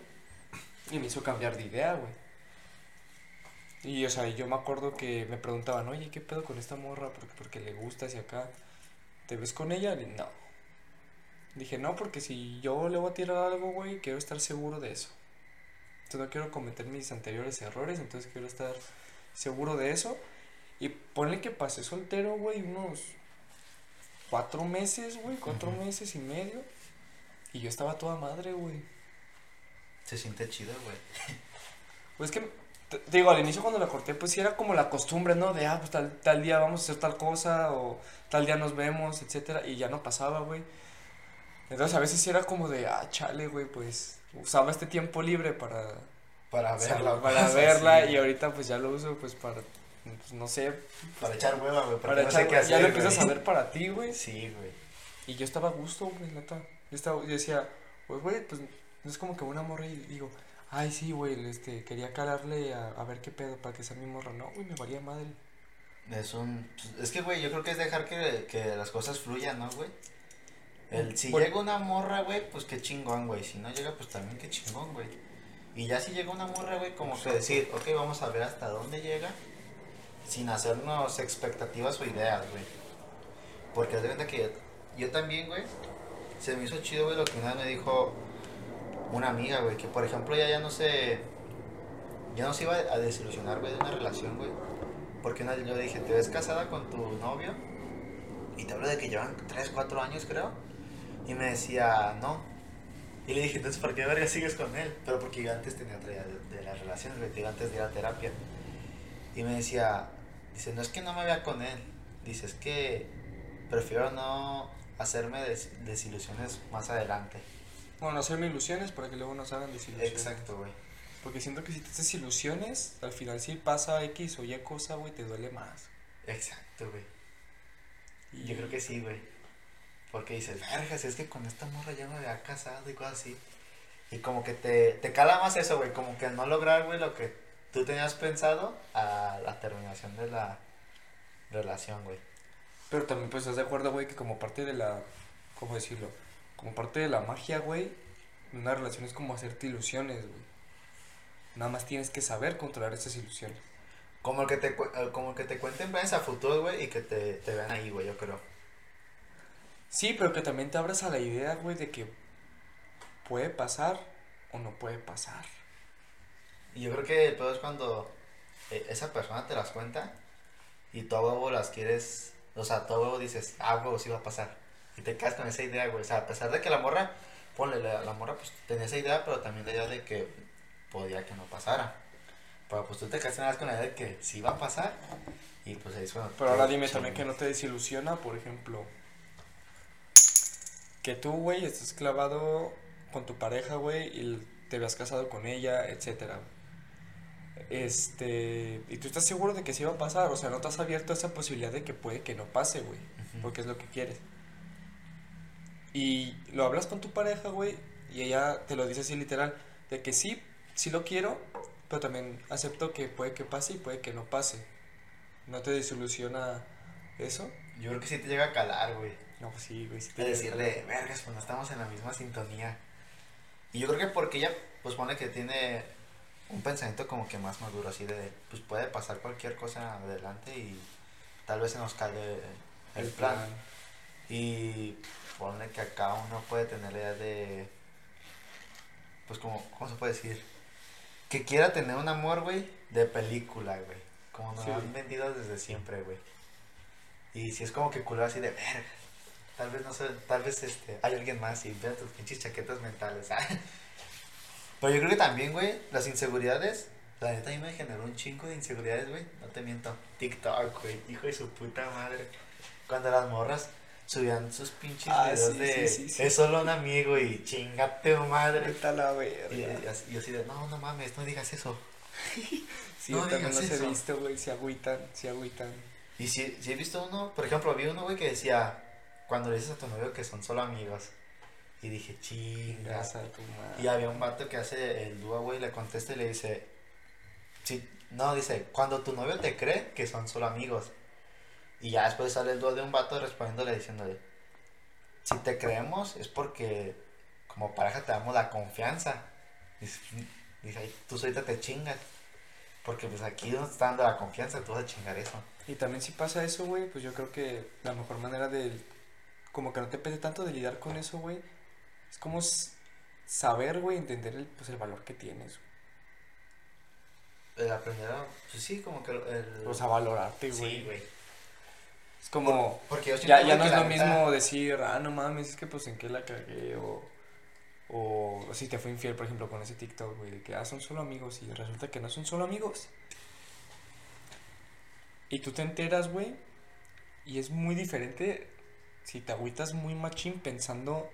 Y me hizo cambiar de idea, güey. Y, o sea, yo me acuerdo que me preguntaban, oye, ¿qué pedo con esta morra? Porque, porque le gusta hacia acá. ¿Te ves con ella? No. Dije, no, porque si yo le voy a tirar algo, güey, quiero estar seguro de eso. Entonces no quiero cometer mis anteriores errores, entonces quiero estar seguro de eso. Y ponle que pasé soltero, güey, unos cuatro meses, güey, cuatro meses y medio. Y yo estaba toda madre, güey. Se siente chido, güey. Pues que, te, digo, al inicio cuando la corté, pues sí era como la costumbre, ¿no? De, ah, pues tal, tal día vamos a hacer tal cosa, o tal día nos vemos, etcétera, y ya no pasaba, güey. Entonces a veces sí era como de, ah, chale, güey, pues usaba este tiempo libre para, Para o sea, verla. para verla, y ahorita pues ya lo uso, pues para, pues, no sé, Para echar hueva, güey. Para no echar, sé qué hacer. ya lo empiezas a ver para ti, güey. Sí, güey. Y yo estaba a gusto, güey, neta. Yo, estaba, yo decía, pues, güey, pues no es como que una morra y digo, ay, sí, güey, este, quería calarle a, a ver qué pedo para que sea mi morra. No, güey, me valía madre. Es un. pues, Es que, güey, yo creo que es dejar que, que las cosas fluyan, ¿no, güey? El, si Bueno. llega una morra, güey, pues qué chingón, güey. Si no llega, pues también qué chingón, güey. Y ya si llega una morra, güey, como que decir, ok, vamos a ver hasta dónde llega, sin hacernos expectativas o ideas, güey. Porque haz de que yo también, güey, se me hizo chido, güey, lo que una vez me dijo una amiga, güey, que por ejemplo ella ya no se, ya no se iba a desilusionar, güey, de una relación, güey. Porque una vez yo le dije, ¿te ves casada con tu novio? Y te hablo de que llevan 3, 4 años, creo. Y me decía, no. Y le dije, entonces, ¿por qué verga sigues con él? Pero porque yo antes tenía otra idea de, las relaciones, güey, digo, antes de ir a terapia. Y me decía, dice, no es que no me vea con él. Dice, es que prefiero no hacerme des- desilusiones más adelante. Bueno, no hacerme ilusiones para que luego nos hagan desilusiones. Exacto, güey. Porque siento que si te haces ilusiones, al final si pasa X o Y cosa, güey, te duele más. Exacto, güey. Y Yo creo que sí, güey. Porque dices, vergas, es que con esta morra ya me había casado y cosas así. Y como que te, te cala más eso, güey. Como que no lograr, güey, lo que tú tenías pensado a la terminación de la relación, güey. Pero también pues estás de acuerdo, güey, que como parte de la, ¿cómo decirlo? Como parte de la magia, güey, una relación es como hacerte ilusiones, güey. Nada más tienes que saber controlar esas ilusiones. Como el que te, eh, como el que te cuenten planes a futuro, güey, y que te, te vean ahí, güey, yo creo. Sí, pero que también te abras a la idea, güey, de que puede pasar o no puede pasar. Y yo creo que el peor es cuando eh, esa persona te las cuenta y tú a huevo las quieres, o sea, a huevo dices, ah, huevo, sí va a pasar. Y te quedas con esa idea, güey. O sea, a pesar de que la morra, ponle, la, la morra pues tenía esa idea, pero también la idea de que podía que no pasara. Pero pues tú te quedas con la idea de que sí va a pasar y pues ahí es cuando... Pero ahora dime también que no te desilusiona, por ejemplo, que tú, güey, estés clavado con tu pareja, güey, y te veas casado con ella, etcétera. Este, y tú estás seguro de que sí va a pasar, o sea, no te has abierto a esa posibilidad de que puede que no pase, güey, porque es lo que quieres. Y lo hablas con tu pareja, güey, y ella te lo dice así literal, de que sí, sí lo quiero, pero también acepto que puede que pase y puede que no pase. ¿No te desilusiona eso? Yo creo que sí te llega a calar, güey. No, pues sí, güey. sí te decirle, vergas, pues no estamos en la misma sintonía. Y yo creo que porque ella, pues pone que tiene un pensamiento como que más maduro, así de, pues puede pasar cualquier cosa adelante y tal vez se nos cae el, plan. Y pone que acá uno puede tener la idea de, pues como, ¿cómo se puede decir? Que quiera tener un amor, güey, de película, güey. Como nos Sí. han vendido desde siempre, güey. Y si es como que culo así de verga. Tal vez no sé, tal vez este, hay alguien más y vean tus pinches chaquetas mentales. ah. Pero yo creo que también, güey, las inseguridades, la neta a mí me generó un chingo de inseguridades, güey. No te miento. TikTok, güey, hijo de su puta madre. Cuando las morras subían sus pinches Ah, videos sí, de sí, sí, es solo un amigo y chingate madre. Vete la verga. y así- y así de, no, no mames, no digas eso. Sí, no yo también los he visto, güey. Se agüitan, se agüitan. Y si, si he visto uno, por ejemplo, vi uno, güey, que decía, cuando le dices a tu novio que son solo amigos. Y dije, chingas. Gracias a tu madre. Y había un vato que hace el dúo, güey, le contesta y le dice, sí, no, dice, cuando tu novio te cree que son solo amigos. Y ya después sale el dúo de un vato respondiéndole diciéndole, si te creemos es porque como pareja te damos la confianza. Dice, dice, "Ay, tú solita te chingas. Porque pues aquí no te está dando la confianza, tú vas a chingar eso. Y también si pasa eso, güey, pues yo creo que la mejor manera de, como que no te pese tanto de lidiar con eso, güey, es como saber, güey, entender el, pues el valor que tienes, güey. La primera, pues sí, como que el... O sea, valorarte, güey. sí, güey. Es como, Porque yo ya, ya no es lo mismo decir, ah, no mames, es que pues en qué la cagué, o, o, o si te fue infiel, por ejemplo, con ese TikTok, güey, de que, ah, son solo amigos, y resulta que no son solo amigos. Y tú te enteras, güey, y es muy diferente si te agüitas muy machín pensando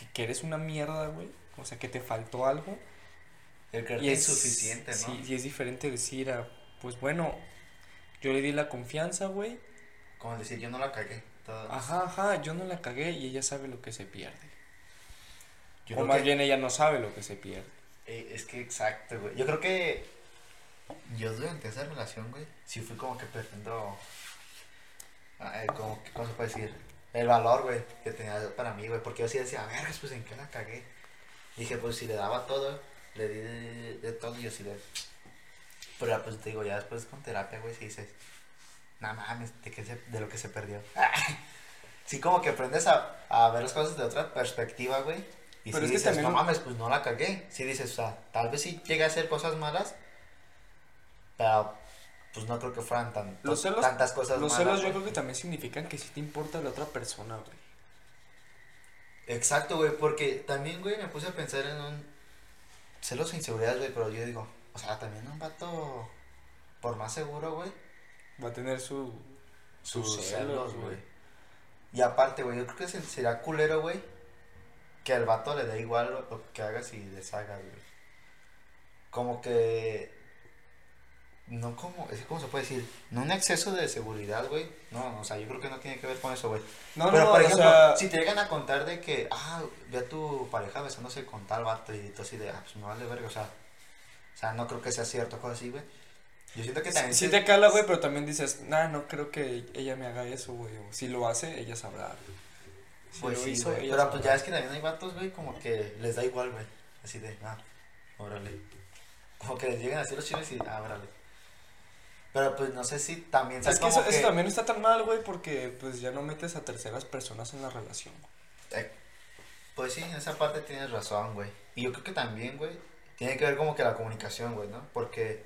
que, que eres una mierda, güey, o sea, que te faltó algo. El creerte Y es insuficiente, ¿no? Sí, y es diferente decir, ah, pues bueno, yo le di la confianza, güey. Como decir, yo no la cagué. Ajá, ajá, yo no la cagué y ella sabe lo que se pierde. Yo o más que- bien ella no sabe lo que se pierde. eh, es que exacto, güey. Yo creo que yo durante esa relación, güey, sí fui como que perdiendo. ah, eh, como, que- ¿Cómo se puede decir? El valor, güey, que tenía para mí, güey. Porque yo sí decía, vergas, pues en qué la cagué. Dije, pues si le daba todo, le di de, de todo y yo sí le. Pero ya, pues te digo, ya después con terapia, güey, si dices, no mames, de, que se- de lo que se perdió. sí, como que aprendes a, a ver las cosas de otra perspectiva, güey. Y Pero si es que dices, también- no mames, pues no la cagué. Si dices, o sea, tal vez sí llegué a hacer cosas malas, pero pues no creo que fueran tan, Los celos, tantas cosas los malas. celos yo güey. creo que también significan que sí te importa la otra persona, güey. Exacto, güey, porque también, güey, me puse a pensar en un celos e inseguridades, güey, pero yo digo, o sea, también un vato, por más seguro, güey, Va a tener su... sus Sus celos, güey. Y aparte, güey, yo creo que se- será culero, güey, que al vato le dé igual lo, lo que hagas y deshagas, güey. Como que, no como, es ¿cómo se puede decir? No un exceso de seguridad, güey, no, o sea, yo creo que no tiene que ver con eso, güey. No, Pero, no, por o ejemplo, sea... si te llegan a contar de que, ah, ve a tu pareja besándose con tal vato y tú así de, ah, pues me vale verga, o sea, o sea, no creo que sea cierto, cosas así, güey. Yo siento que también... Sí se- te cala, güey, pero también dices, nah, no creo que ella me haga eso, güey. O si lo hace, ella sabrá. Si Pues lo sí, hizo, pero sabrá. pues ya es que también hay vatos, güey, como que les da igual, güey, así de, ah, órale. Como que les llegan así los chiles y, ah, órale. Pero pues no sé si también... Es que eso, eso también está tan mal, güey, porque pues ya no metes a terceras personas en la relación. Eh, Pues sí, en esa parte tienes razón, güey. Y yo creo que también, güey, tiene que ver como que la comunicación, güey, ¿no? Porque,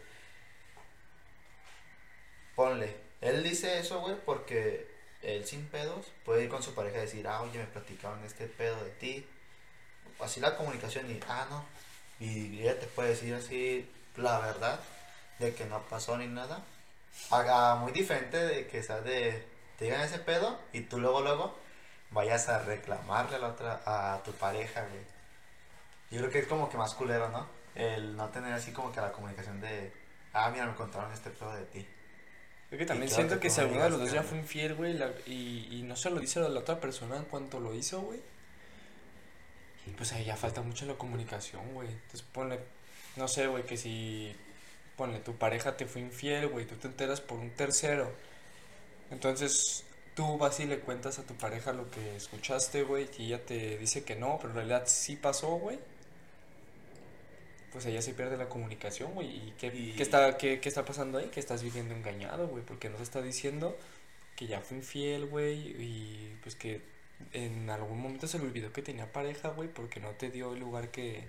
ponle, él dice eso, güey, porque él sin pedos puede ir con su pareja y decir, ah, oye, me platicaron este pedo de ti. Así la comunicación y, ah, no. Y ella te puede decir así la verdad de que no pasó ni nada. Haga muy diferente de que sea de, te digan ese pedo y tú luego, luego vayas a reclamarle a la otra, a tu pareja, güey. Yo creo que es como que más culero, ¿no? El no tener así como que la comunicación de, ah, mira, me contaron este pedo de ti. Creo que también siento que que si no alguno de los dos ya fue infiel, güey, la- y, y no se lo dice a la otra persona en cuanto lo hizo, güey, pues ahí ya falta mucho la comunicación, güey. Entonces ponle, no sé, güey, que si, ponle, tu pareja te fue infiel, güey, tú te enteras por un tercero. Entonces tú vas y le cuentas a tu pareja lo que escuchaste, güey, y ella te dice que no, pero en realidad sí pasó, güey. Pues ya se pierde la comunicación, güey. ¿Y qué, Y- qué está, qué, qué está pasando ahí? Que estás viviendo engañado, güey, porque no se está diciendo que ya fue infiel, güey, y pues que en algún momento se le olvidó que tenía pareja, güey, porque no te dio el lugar que,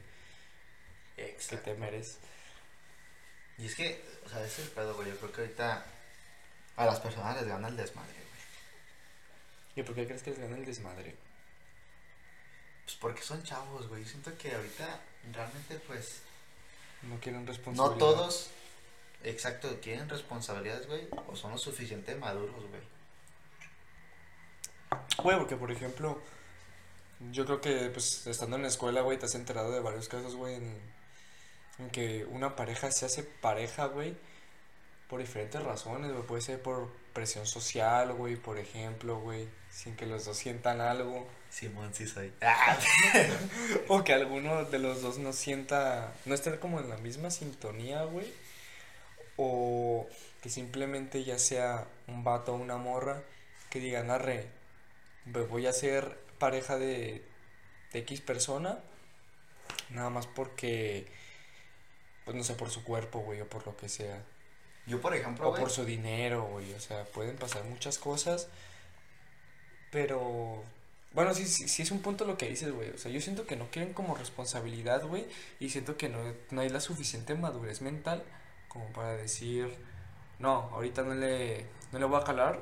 que te mereces. Y es que, o sea, ese es el pedo, güey. Yo creo que ahorita a las personas les gana el desmadre, güey. ¿Y por qué crees que les gana el desmadre? Pues porque son chavos, güey. Yo siento que ahorita realmente, pues, No quieren no responsabilidad. todos, exacto, quieren responsabilidades, güey, o son lo suficiente maduros, güey. Güey, porque por ejemplo, yo creo que pues estando en la escuela, güey, te has enterado de varios casos, güey, en, en que una pareja se hace pareja, güey, por diferentes razones, güey. Puede ser por presión social, güey, por ejemplo, güey, sin que los dos sientan algo. Simón, sí soy. Ah, O que alguno de los dos no sienta, no esté como en la misma sintonía, güey. O que simplemente ya sea un vato o una morra que digan, arre, me voy a ser pareja de, de X persona, nada más porque, pues no sé, por su cuerpo, güey, o por lo que sea. Yo, por ejemplo, O güey, por su dinero, güey. O sea, pueden pasar muchas cosas. Pero. Bueno, sí, sí, sí es un punto lo que dices, güey. O sea, yo siento que no quieren como responsabilidad, güey. Y siento que no, no hay la suficiente madurez mental como para decir, no, ahorita no le, no le voy a jalar.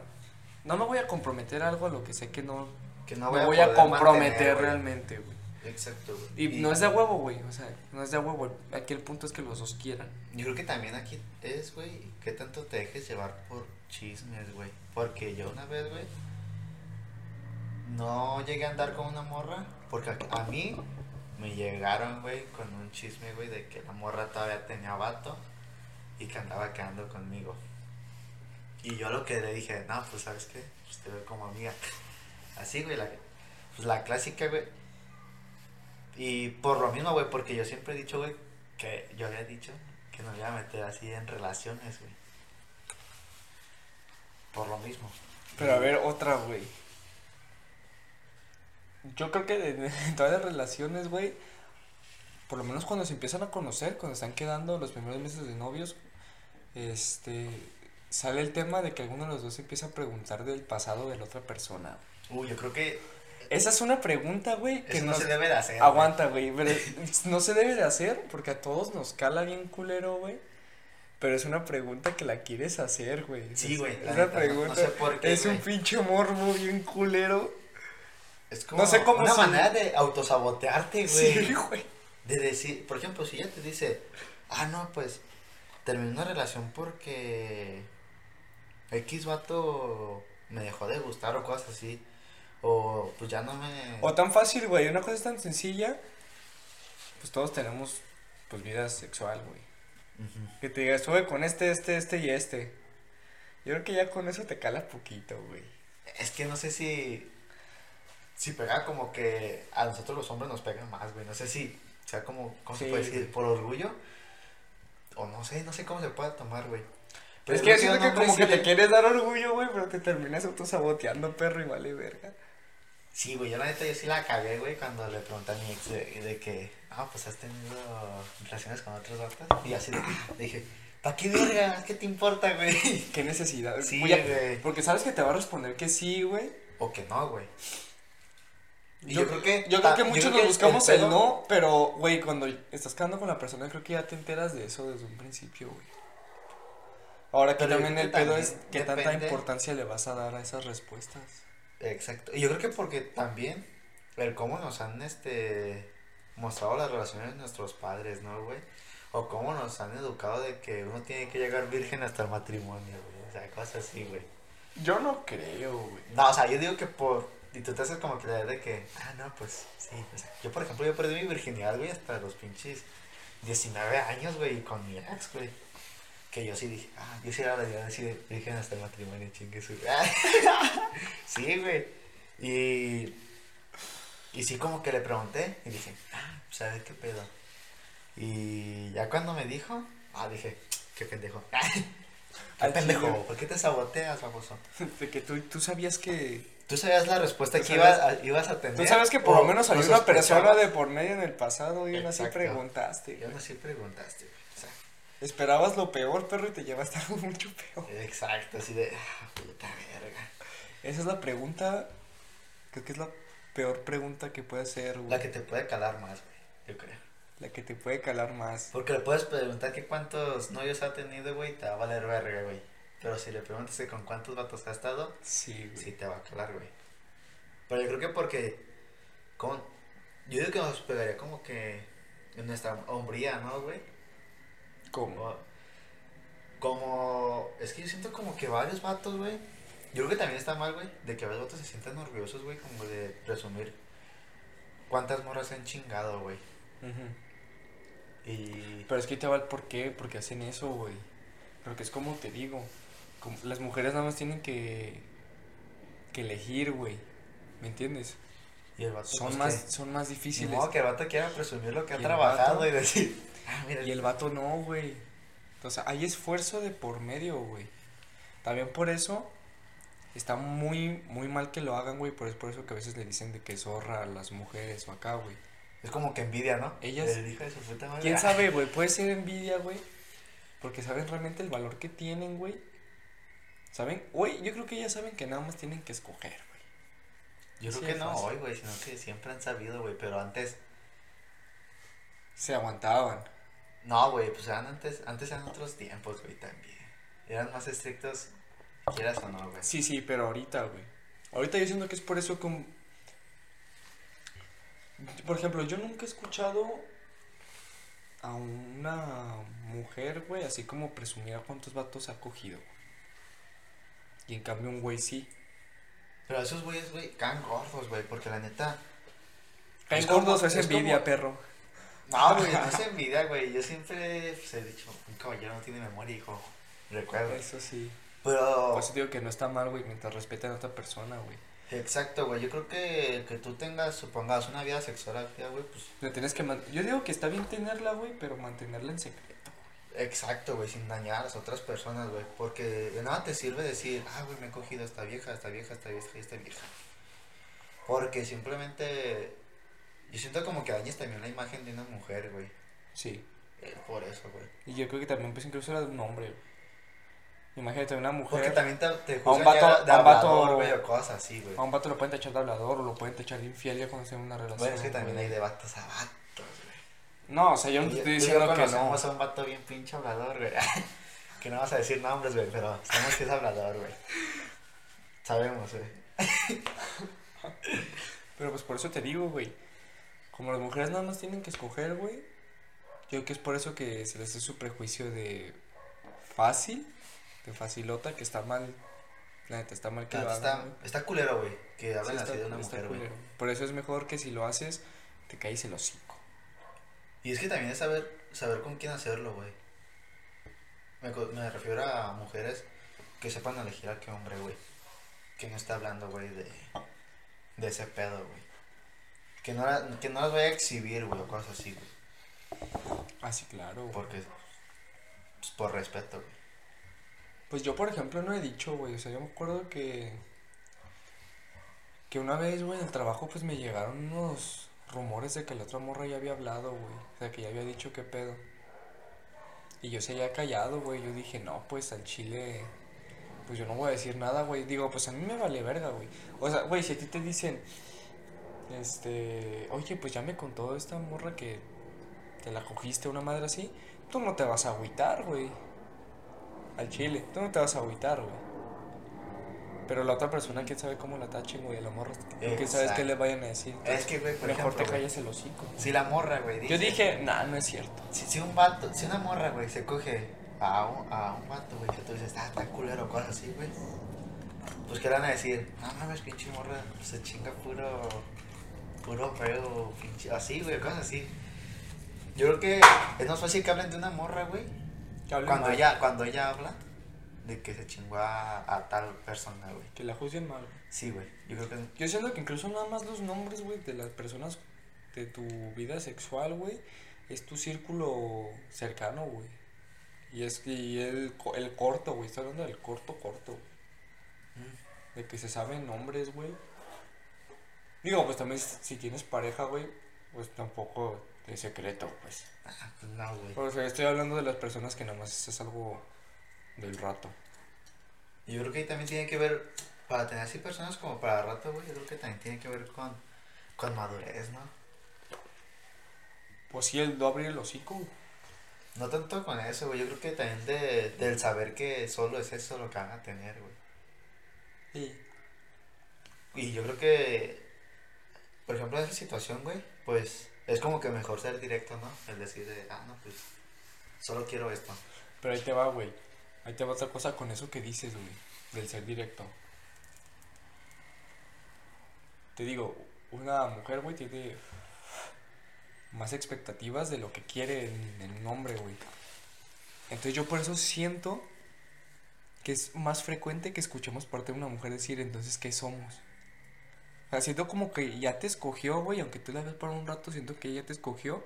No me voy a comprometer a algo a lo que sé que no, que no no voy a comprometer mantener, realmente, güey. Exacto, güey. Y no es de huevo, güey. O sea, no es de huevo. Aquí el punto es que los dos quieran. Yo creo que también aquí es, güey, que tanto te dejes llevar por chismes, güey. Porque yo una vez, güey, no llegué a andar con una morra. Porque a, a mí me llegaron, güey, con un chisme, güey, de que la morra todavía tenía vato y que andaba quedando conmigo. Y yo lo que le dije, no, pues, ¿sabes qué? Pues te veo como amiga. Así, güey, la, pues la clásica, güey. Y por lo mismo, güey, porque yo siempre he dicho, güey, que yo había dicho que no me iba a meter así en relaciones, güey. Por lo mismo. Pero a ver, otra, güey. Yo creo que en todas las relaciones, güey, por lo menos cuando se empiezan a conocer, cuando están quedando los primeros meses de novios, este, sale el tema de que alguno de los dos empieza a preguntar del pasado de la otra persona. Uy, yo creo que Esa es una pregunta, güey, que eso no se debe de hacer. Aguanta, güey, pero no se debe de hacer porque a todos nos cala bien culero, güey. Pero es una pregunta que la quieres hacer, güey. Sí, güey, Es una pregunta. no sé por qué, es un pinche morbo bien culero. Es como no sé cómo una si- manera de autosabotearte, güey. Sí, güey. De decir, por ejemplo, si ella te dice, ah, no, pues terminé una relación porque X vato me dejó de gustar o cosas así. O pues ya no me. O tan fácil, güey. Una cosa es tan sencilla. Pues todos tenemos, pues, vida sexual, güey. Que te diga, estuve con este, este, este y este. Yo creo que ya con eso te cala poquito, güey. Es que no sé si. Si pega como que a nosotros los hombres nos pega más, güey. No sé si sea como. ¿Cómo se puede decir? Por orgullo. O no sé, no sé cómo se puede tomar, güey. es yo que siento que como que te quieres dar orgullo, güey, pero te terminas autosaboteando, perro, y vale verga. Sí, güey, yo la neta yo sí la cagué, güey, cuando le pregunté a mi ex de, de que, ah, pues has tenido relaciones con otros vatos. Y así de, dije, ¿pa' qué verga? ¿Qué te importa, güey? ¿Qué necesidad? Sí, güey. Porque sabes que te va a responder que sí, güey. O que no, güey. Y Yo, yo, creo que. Yo creo que muchos creo nos que buscamos el, pedo- no, pero, güey, cuando estás quedando con la persona, creo que ya te enteras de eso desde un principio, güey. Ahora que Pero también el pedo es qué tanta importancia le vas a dar a esas respuestas. Exacto. Y yo creo que porque también el cómo nos han este mostrado las relaciones de nuestros padres, ¿no, güey? O cómo nos han educado de que uno tiene que llegar virgen hasta el matrimonio, güey. O sea, cosas así, güey. Yo no creo, güey. No, o sea, yo digo que por. Y tú te haces como que la idea de que. Ah, no, pues sí. O sea, yo, por ejemplo, yo perdí mi virginidad, güey, hasta los pinches 19 años, güey, con mi ex, güey. Que yo sí dije, ah, yo sí era la idea de decir virgen hasta el matrimonio, chingue su. sí, güey. Y. Y sí, como que le pregunté y dije, ah, ¿sabes qué pedo? Y ya cuando me dijo, ah, dije, qué pendejo. ¿Qué Al pendejo? chile. ¿Por qué te saboteas, baboso? De que tú, tú sabías que. Tú sabías la respuesta que ibas a, ibas a tener. Tú sabes que por lo menos había una persona de por medio en el pasado y aún así preguntaste, Y aún así preguntaste, Esperabas lo peor, perro, y te llevaste algo mucho peor. exacto, así de. Ah, puta verga. Esa es la pregunta. Creo que es la peor pregunta que puede hacer, güey. La que te puede calar más, güey. Yo creo. La que te puede calar más. Porque le puedes preguntar que cuántos novios ha tenido, güey, te va a valer verga, güey. Pero si le preguntas que con cuántos vatos ha estado, Sí, güey. sí te va a calar, güey. Pero yo creo que porque. Como, yo digo que nos pegaría como que. En nuestra hombría, ¿no, güey? ¿Cómo? Como, como, es que yo siento como que varios vatos, güey. Yo creo que también está mal, güey, de que varios vatos se sientan orgullosos, güey, como de presumir cuántas morras se han chingado, güey. Y. Pero es que te va el por qué, porque hacen eso, güey. Porque es como te digo, como- las mujeres nada más tienen que, que elegir, güey. ¿Me entiendes? Y el vato. Son pues, más, que- son más difíciles. modo que el vato quiera presumir lo que ha trabajado vato- y decir. Ah, mira. Y el vato no, güey. Entonces, hay esfuerzo de por medio, güey. También por eso está muy, muy mal que lo hagan, güey. Por, es por eso que a veces le dicen de que zorra a las mujeres o acá, güey. Es como que envidia, ¿no? Ellas- El hijo de su puta madre. ¿Quién sabe, güey? Puede ser envidia, güey. Porque saben realmente el valor que tienen, güey. ¿Saben? Güey, yo creo que ellas saben que nada más tienen que escoger, güey. Yo creo Sí, que no fácil. hoy, güey, sino que siempre han sabido, güey. Pero antes. Se aguantaban. No, güey, pues eran antes, antes eran otros tiempos, güey, también. Eran más estrictos, quieras o no, güey. Sí, sí, pero ahorita, güey. Ahorita yo siento que es por eso un- Por ejemplo, yo nunca he escuchado a una mujer, güey, así como presumir a cuántos vatos ha cogido. Y en cambio un güey sí. Pero esos güeyes, güey, caen gordos, güey, porque la neta. Caen Es como- gordos, es es envidia, como- perro. No, güey, no es envidia, güey. Yo siempre pues, he dicho, un caballero no tiene memoria, hijo. Recuerda. Eso sí. Pero. Por eso digo que no está mal, güey, mientras respeten a otra persona, güey. Exacto, güey. Yo creo que que tú tengas, supongamos, una vida sexual activa, güey, pues. Le tienes que man- Yo digo que está bien tenerla, güey, pero mantenerla en secreto. Exacto, güey, sin dañar a las otras personas, güey. Porque de nada te sirve decir, ah, güey, me he cogido a esta vieja, a esta vieja, a esta vieja a esta vieja. Porque simplemente Yo siento como que dañas también la imagen de una mujer, güey. Sí. Eh, por eso, güey. Y yo creo que también, pues incluso era de un hombre, güey. Imagínate una mujer. Porque también te, te A un vato- de a un vato- cosas así, güey. A un vato lo pueden tachar de hablador o lo pueden tachar de infiel ya cuando estén en una relación. Bueno, es que también güey. hay de vatos a vatos, güey. No, o sea, yo no te estoy yo diciendo que no. a un vato bien pinche hablador, güey. que no vas a decir nombres, güey, pero sabemos que es hablador, güey. Sabemos, güey. Pero pues por eso te digo, güey. Como las mujeres nada más tienen que escoger, güey. Yo creo que es por eso que se les hace su prejuicio de fácil, de facilota, que está mal. La neta, está mal que lo Está, hagan, está, güey. está culero, güey, que hablen Sí, así de una mujer, güey. Por eso es mejor que si lo haces, te caes el hocico. Y es que también es saber, saber con quién hacerlo, güey. Me, me refiero a mujeres que sepan elegir a qué hombre, güey. Que no está hablando, güey, de, de ese pedo, güey. Que no, la- que no las vaya a exhibir, güey, o cosas así, güey. Ah, sí, claro. güey. Porque, pues, por respeto, güey. Pues yo, por ejemplo, no he dicho, güey. O sea, yo me acuerdo que. Que una vez, güey, en el trabajo, pues me llegaron unos rumores de que la otra morra ya había hablado, güey. O sea, que ya había dicho qué pedo. Y yo seguía callado, güey. Yo dije, no, pues al chile. Pues yo no voy a decir nada, güey. Digo, pues a mí me vale verga, güey. O sea, güey, si a ti te dicen. Este. Oye, pues ya me contó esta morra que. Te la cogiste una madre así. Tú no te vas a agüitar, güey al chile. Tú no te vas a agüitar, güey. Pero la otra persona, quién sabe cómo la tachen, güey, el amor. ¿Quién Exacto. qué le vayan a decir? Es que, güey, por Mejor ejemplo, te güey, calles el hocico. si la morra, güey, dice... Yo dije, nah, no es cierto. Si, si un vato, si una morra, güey, se coge a un, a un vato, güey, que tú dices, ah, está culero, cosas así, güey. Pues, ¿qué le van a decir? No mames, pinche morra, se chinga puro, puro feo, pinche, así, güey, cosas así. Yo creo que es más fácil que hablen de una morra, güey, cuando mal, ella, cuando ella habla de que se chingó a, a tal persona, güey. Que la juzguen mal. Sí, güey, yo creo que Yo siento que incluso nada más los nombres, güey, de las personas de tu vida sexual, güey, es tu círculo cercano, güey. Y es y el, el corto, güey, estoy hablando del corto, corto. güey. De que se saben nombres, güey. Digo, pues también si tienes pareja, güey, pues tampoco de secreto, pues. ah, pues no, güey. O sea, estoy hablando de las personas que nada más es algo del rato. Yo creo que ahí también tiene que ver, para tener así personas como para rato, güey, yo creo que también tiene que ver con, con madurez, ¿no? Pues sí, el no abrir el hocico. No tanto con eso, güey, yo creo que también de, del saber que solo es eso lo que van a tener, güey. Sí. Y yo creo que, por ejemplo, en esa situación, güey, pues es como que mejor ser directo, ¿no? El decir, de, ah, no, pues solo quiero esto. Pero ahí te va, güey. Ahí te va otra cosa con eso que dices, güey. Del ser directo. Te digo, una mujer, güey, tiene más expectativas de lo que quiere en, en un hombre, güey. Entonces yo por eso siento que es más frecuente que escuchemos parte de una mujer decir, entonces, ¿qué somos? Sea, siento como que ya te escogió, güey, aunque tú la ves por un rato, siento que ella te escogió.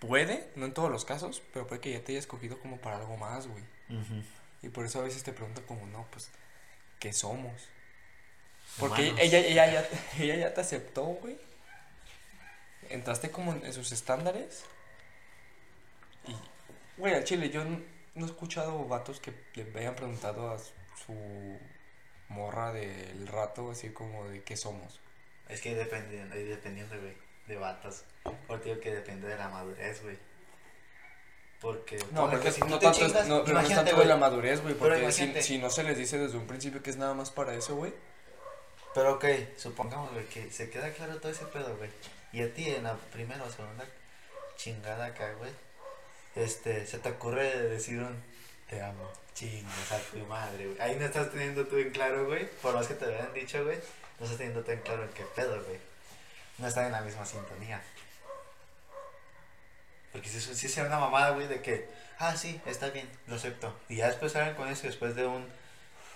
Puede, no en todos los casos, pero puede que ya te haya escogido como para algo más, güey. Y por eso a veces te pregunto como, no, pues, ¿qué somos? Porque Humanos. ella, ella, ya, ella ya te aceptó, güey. Entraste como en sus estándares. Y, güey, al chile, yo no, no he escuchado vatos que le hayan preguntado a su morra del rato, así como de qué somos. Es que dependiendo, dependiendo, güey, de vatos. Porque digo que depende de la madurez, güey. Porque, No, porque que si no, tanto, chingas, no, no es tanto de la madurez, güey, porque si, si no se les dice desde un principio que es nada más para eso, güey. Pero ok, supongamos, güey, que se queda claro todo ese pedo, güey. Y a ti en la primera o segunda chingada acá, güey, este, se te ocurre decir un te amo, chingas a tu madre, güey. Ahí no estás teniendo tú en claro, güey, por más que te habían dicho, güey, no estás teniendo tú en claro en qué pedo, güey. No están en la misma sintonía. Porque si, si sea una mamada, güey, de que, ah, sí, está bien, lo acepto. Y ya después salen con eso, después de un,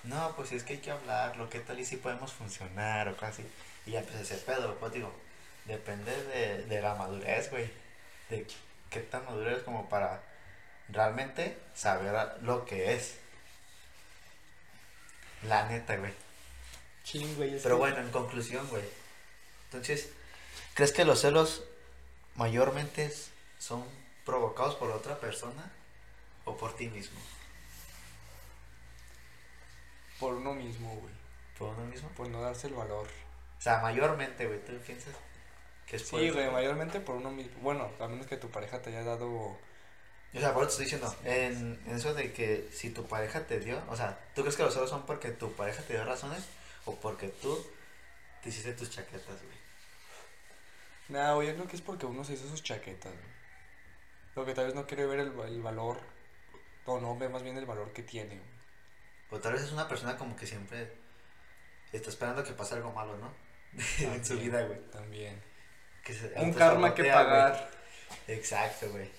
no, pues es que hay que hablarlo, qué tal y si podemos funcionar o casi. Y ya empieza ese pedo, pues digo, depende de, de la madurez, güey. De qué tan maduro eres como para realmente saber lo que es. La neta, güey. Ching, güey. Pero bueno, en conclusión, güey. Entonces, ¿Crees que los celos mayormente son provocados por otra persona o por ti mismo? Por uno mismo, güey. ¿Por uno mismo? Por no darse el valor. O sea, mayormente, güey, ¿tú piensas que es por Sí, güey, mayormente por uno mismo. Bueno, a menos que tu pareja te haya dado. O sea, por eso te estoy diciendo, en, en eso de que si tu pareja te dio, o sea, ¿tú crees que los celos son porque tu pareja te dio razones o porque tú te hiciste tus chaquetas, güey? Nada, güey, yo creo que es porque uno se hizo sus chaquetas, güey. Lo que tal vez no quiere ver el, el valor. O no ve más bien el valor que tiene, güey. O tal vez es una persona como que siempre está esperando que pase algo malo, ¿no? en su vida, güey. También. Que se Un karma que güey. pagar. Exacto, güey.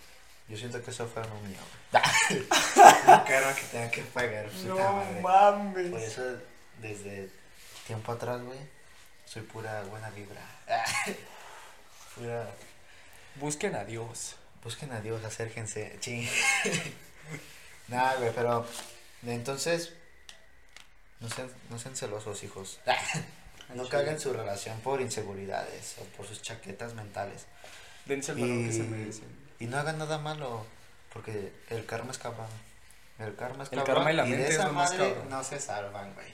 Yo siento que eso fue lo mío, güey. Un karma que tenga que pagar, puta madre. mames. Por eso, desde tiempo atrás, güey, soy pura buena vibra. pura... Busquen a Dios. Busquen a Dios, acérquense. Ching. Nada, güey, pero... Entonces... No sean, no sean celosos, hijos. No caguen su relación por inseguridades o por sus chaquetas mentales. Dense el valor que se merecen. Y no hagan nada malo, porque el karma es cabrón. El karma es El cabrón. karma y la de mente es esa madre no se salvan, güey.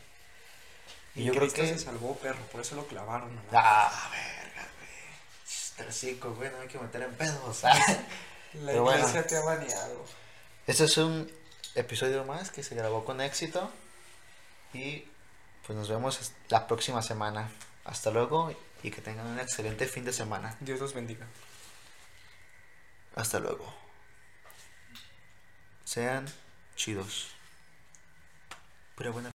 Y Y yo creo que... se salvó, perro, por eso lo clavaron. ¿no? Ah, verga, güey. Tercico, güey, no hay que meter en pedos. ah. La Pero bueno. iglesia te ha baneado. Este es un episodio más que se grabó con éxito. Y pues nos vemos la próxima semana. Hasta luego y que tengan un excelente fin de semana. Dios los bendiga. Hasta luego. Sean chidos. Pura buena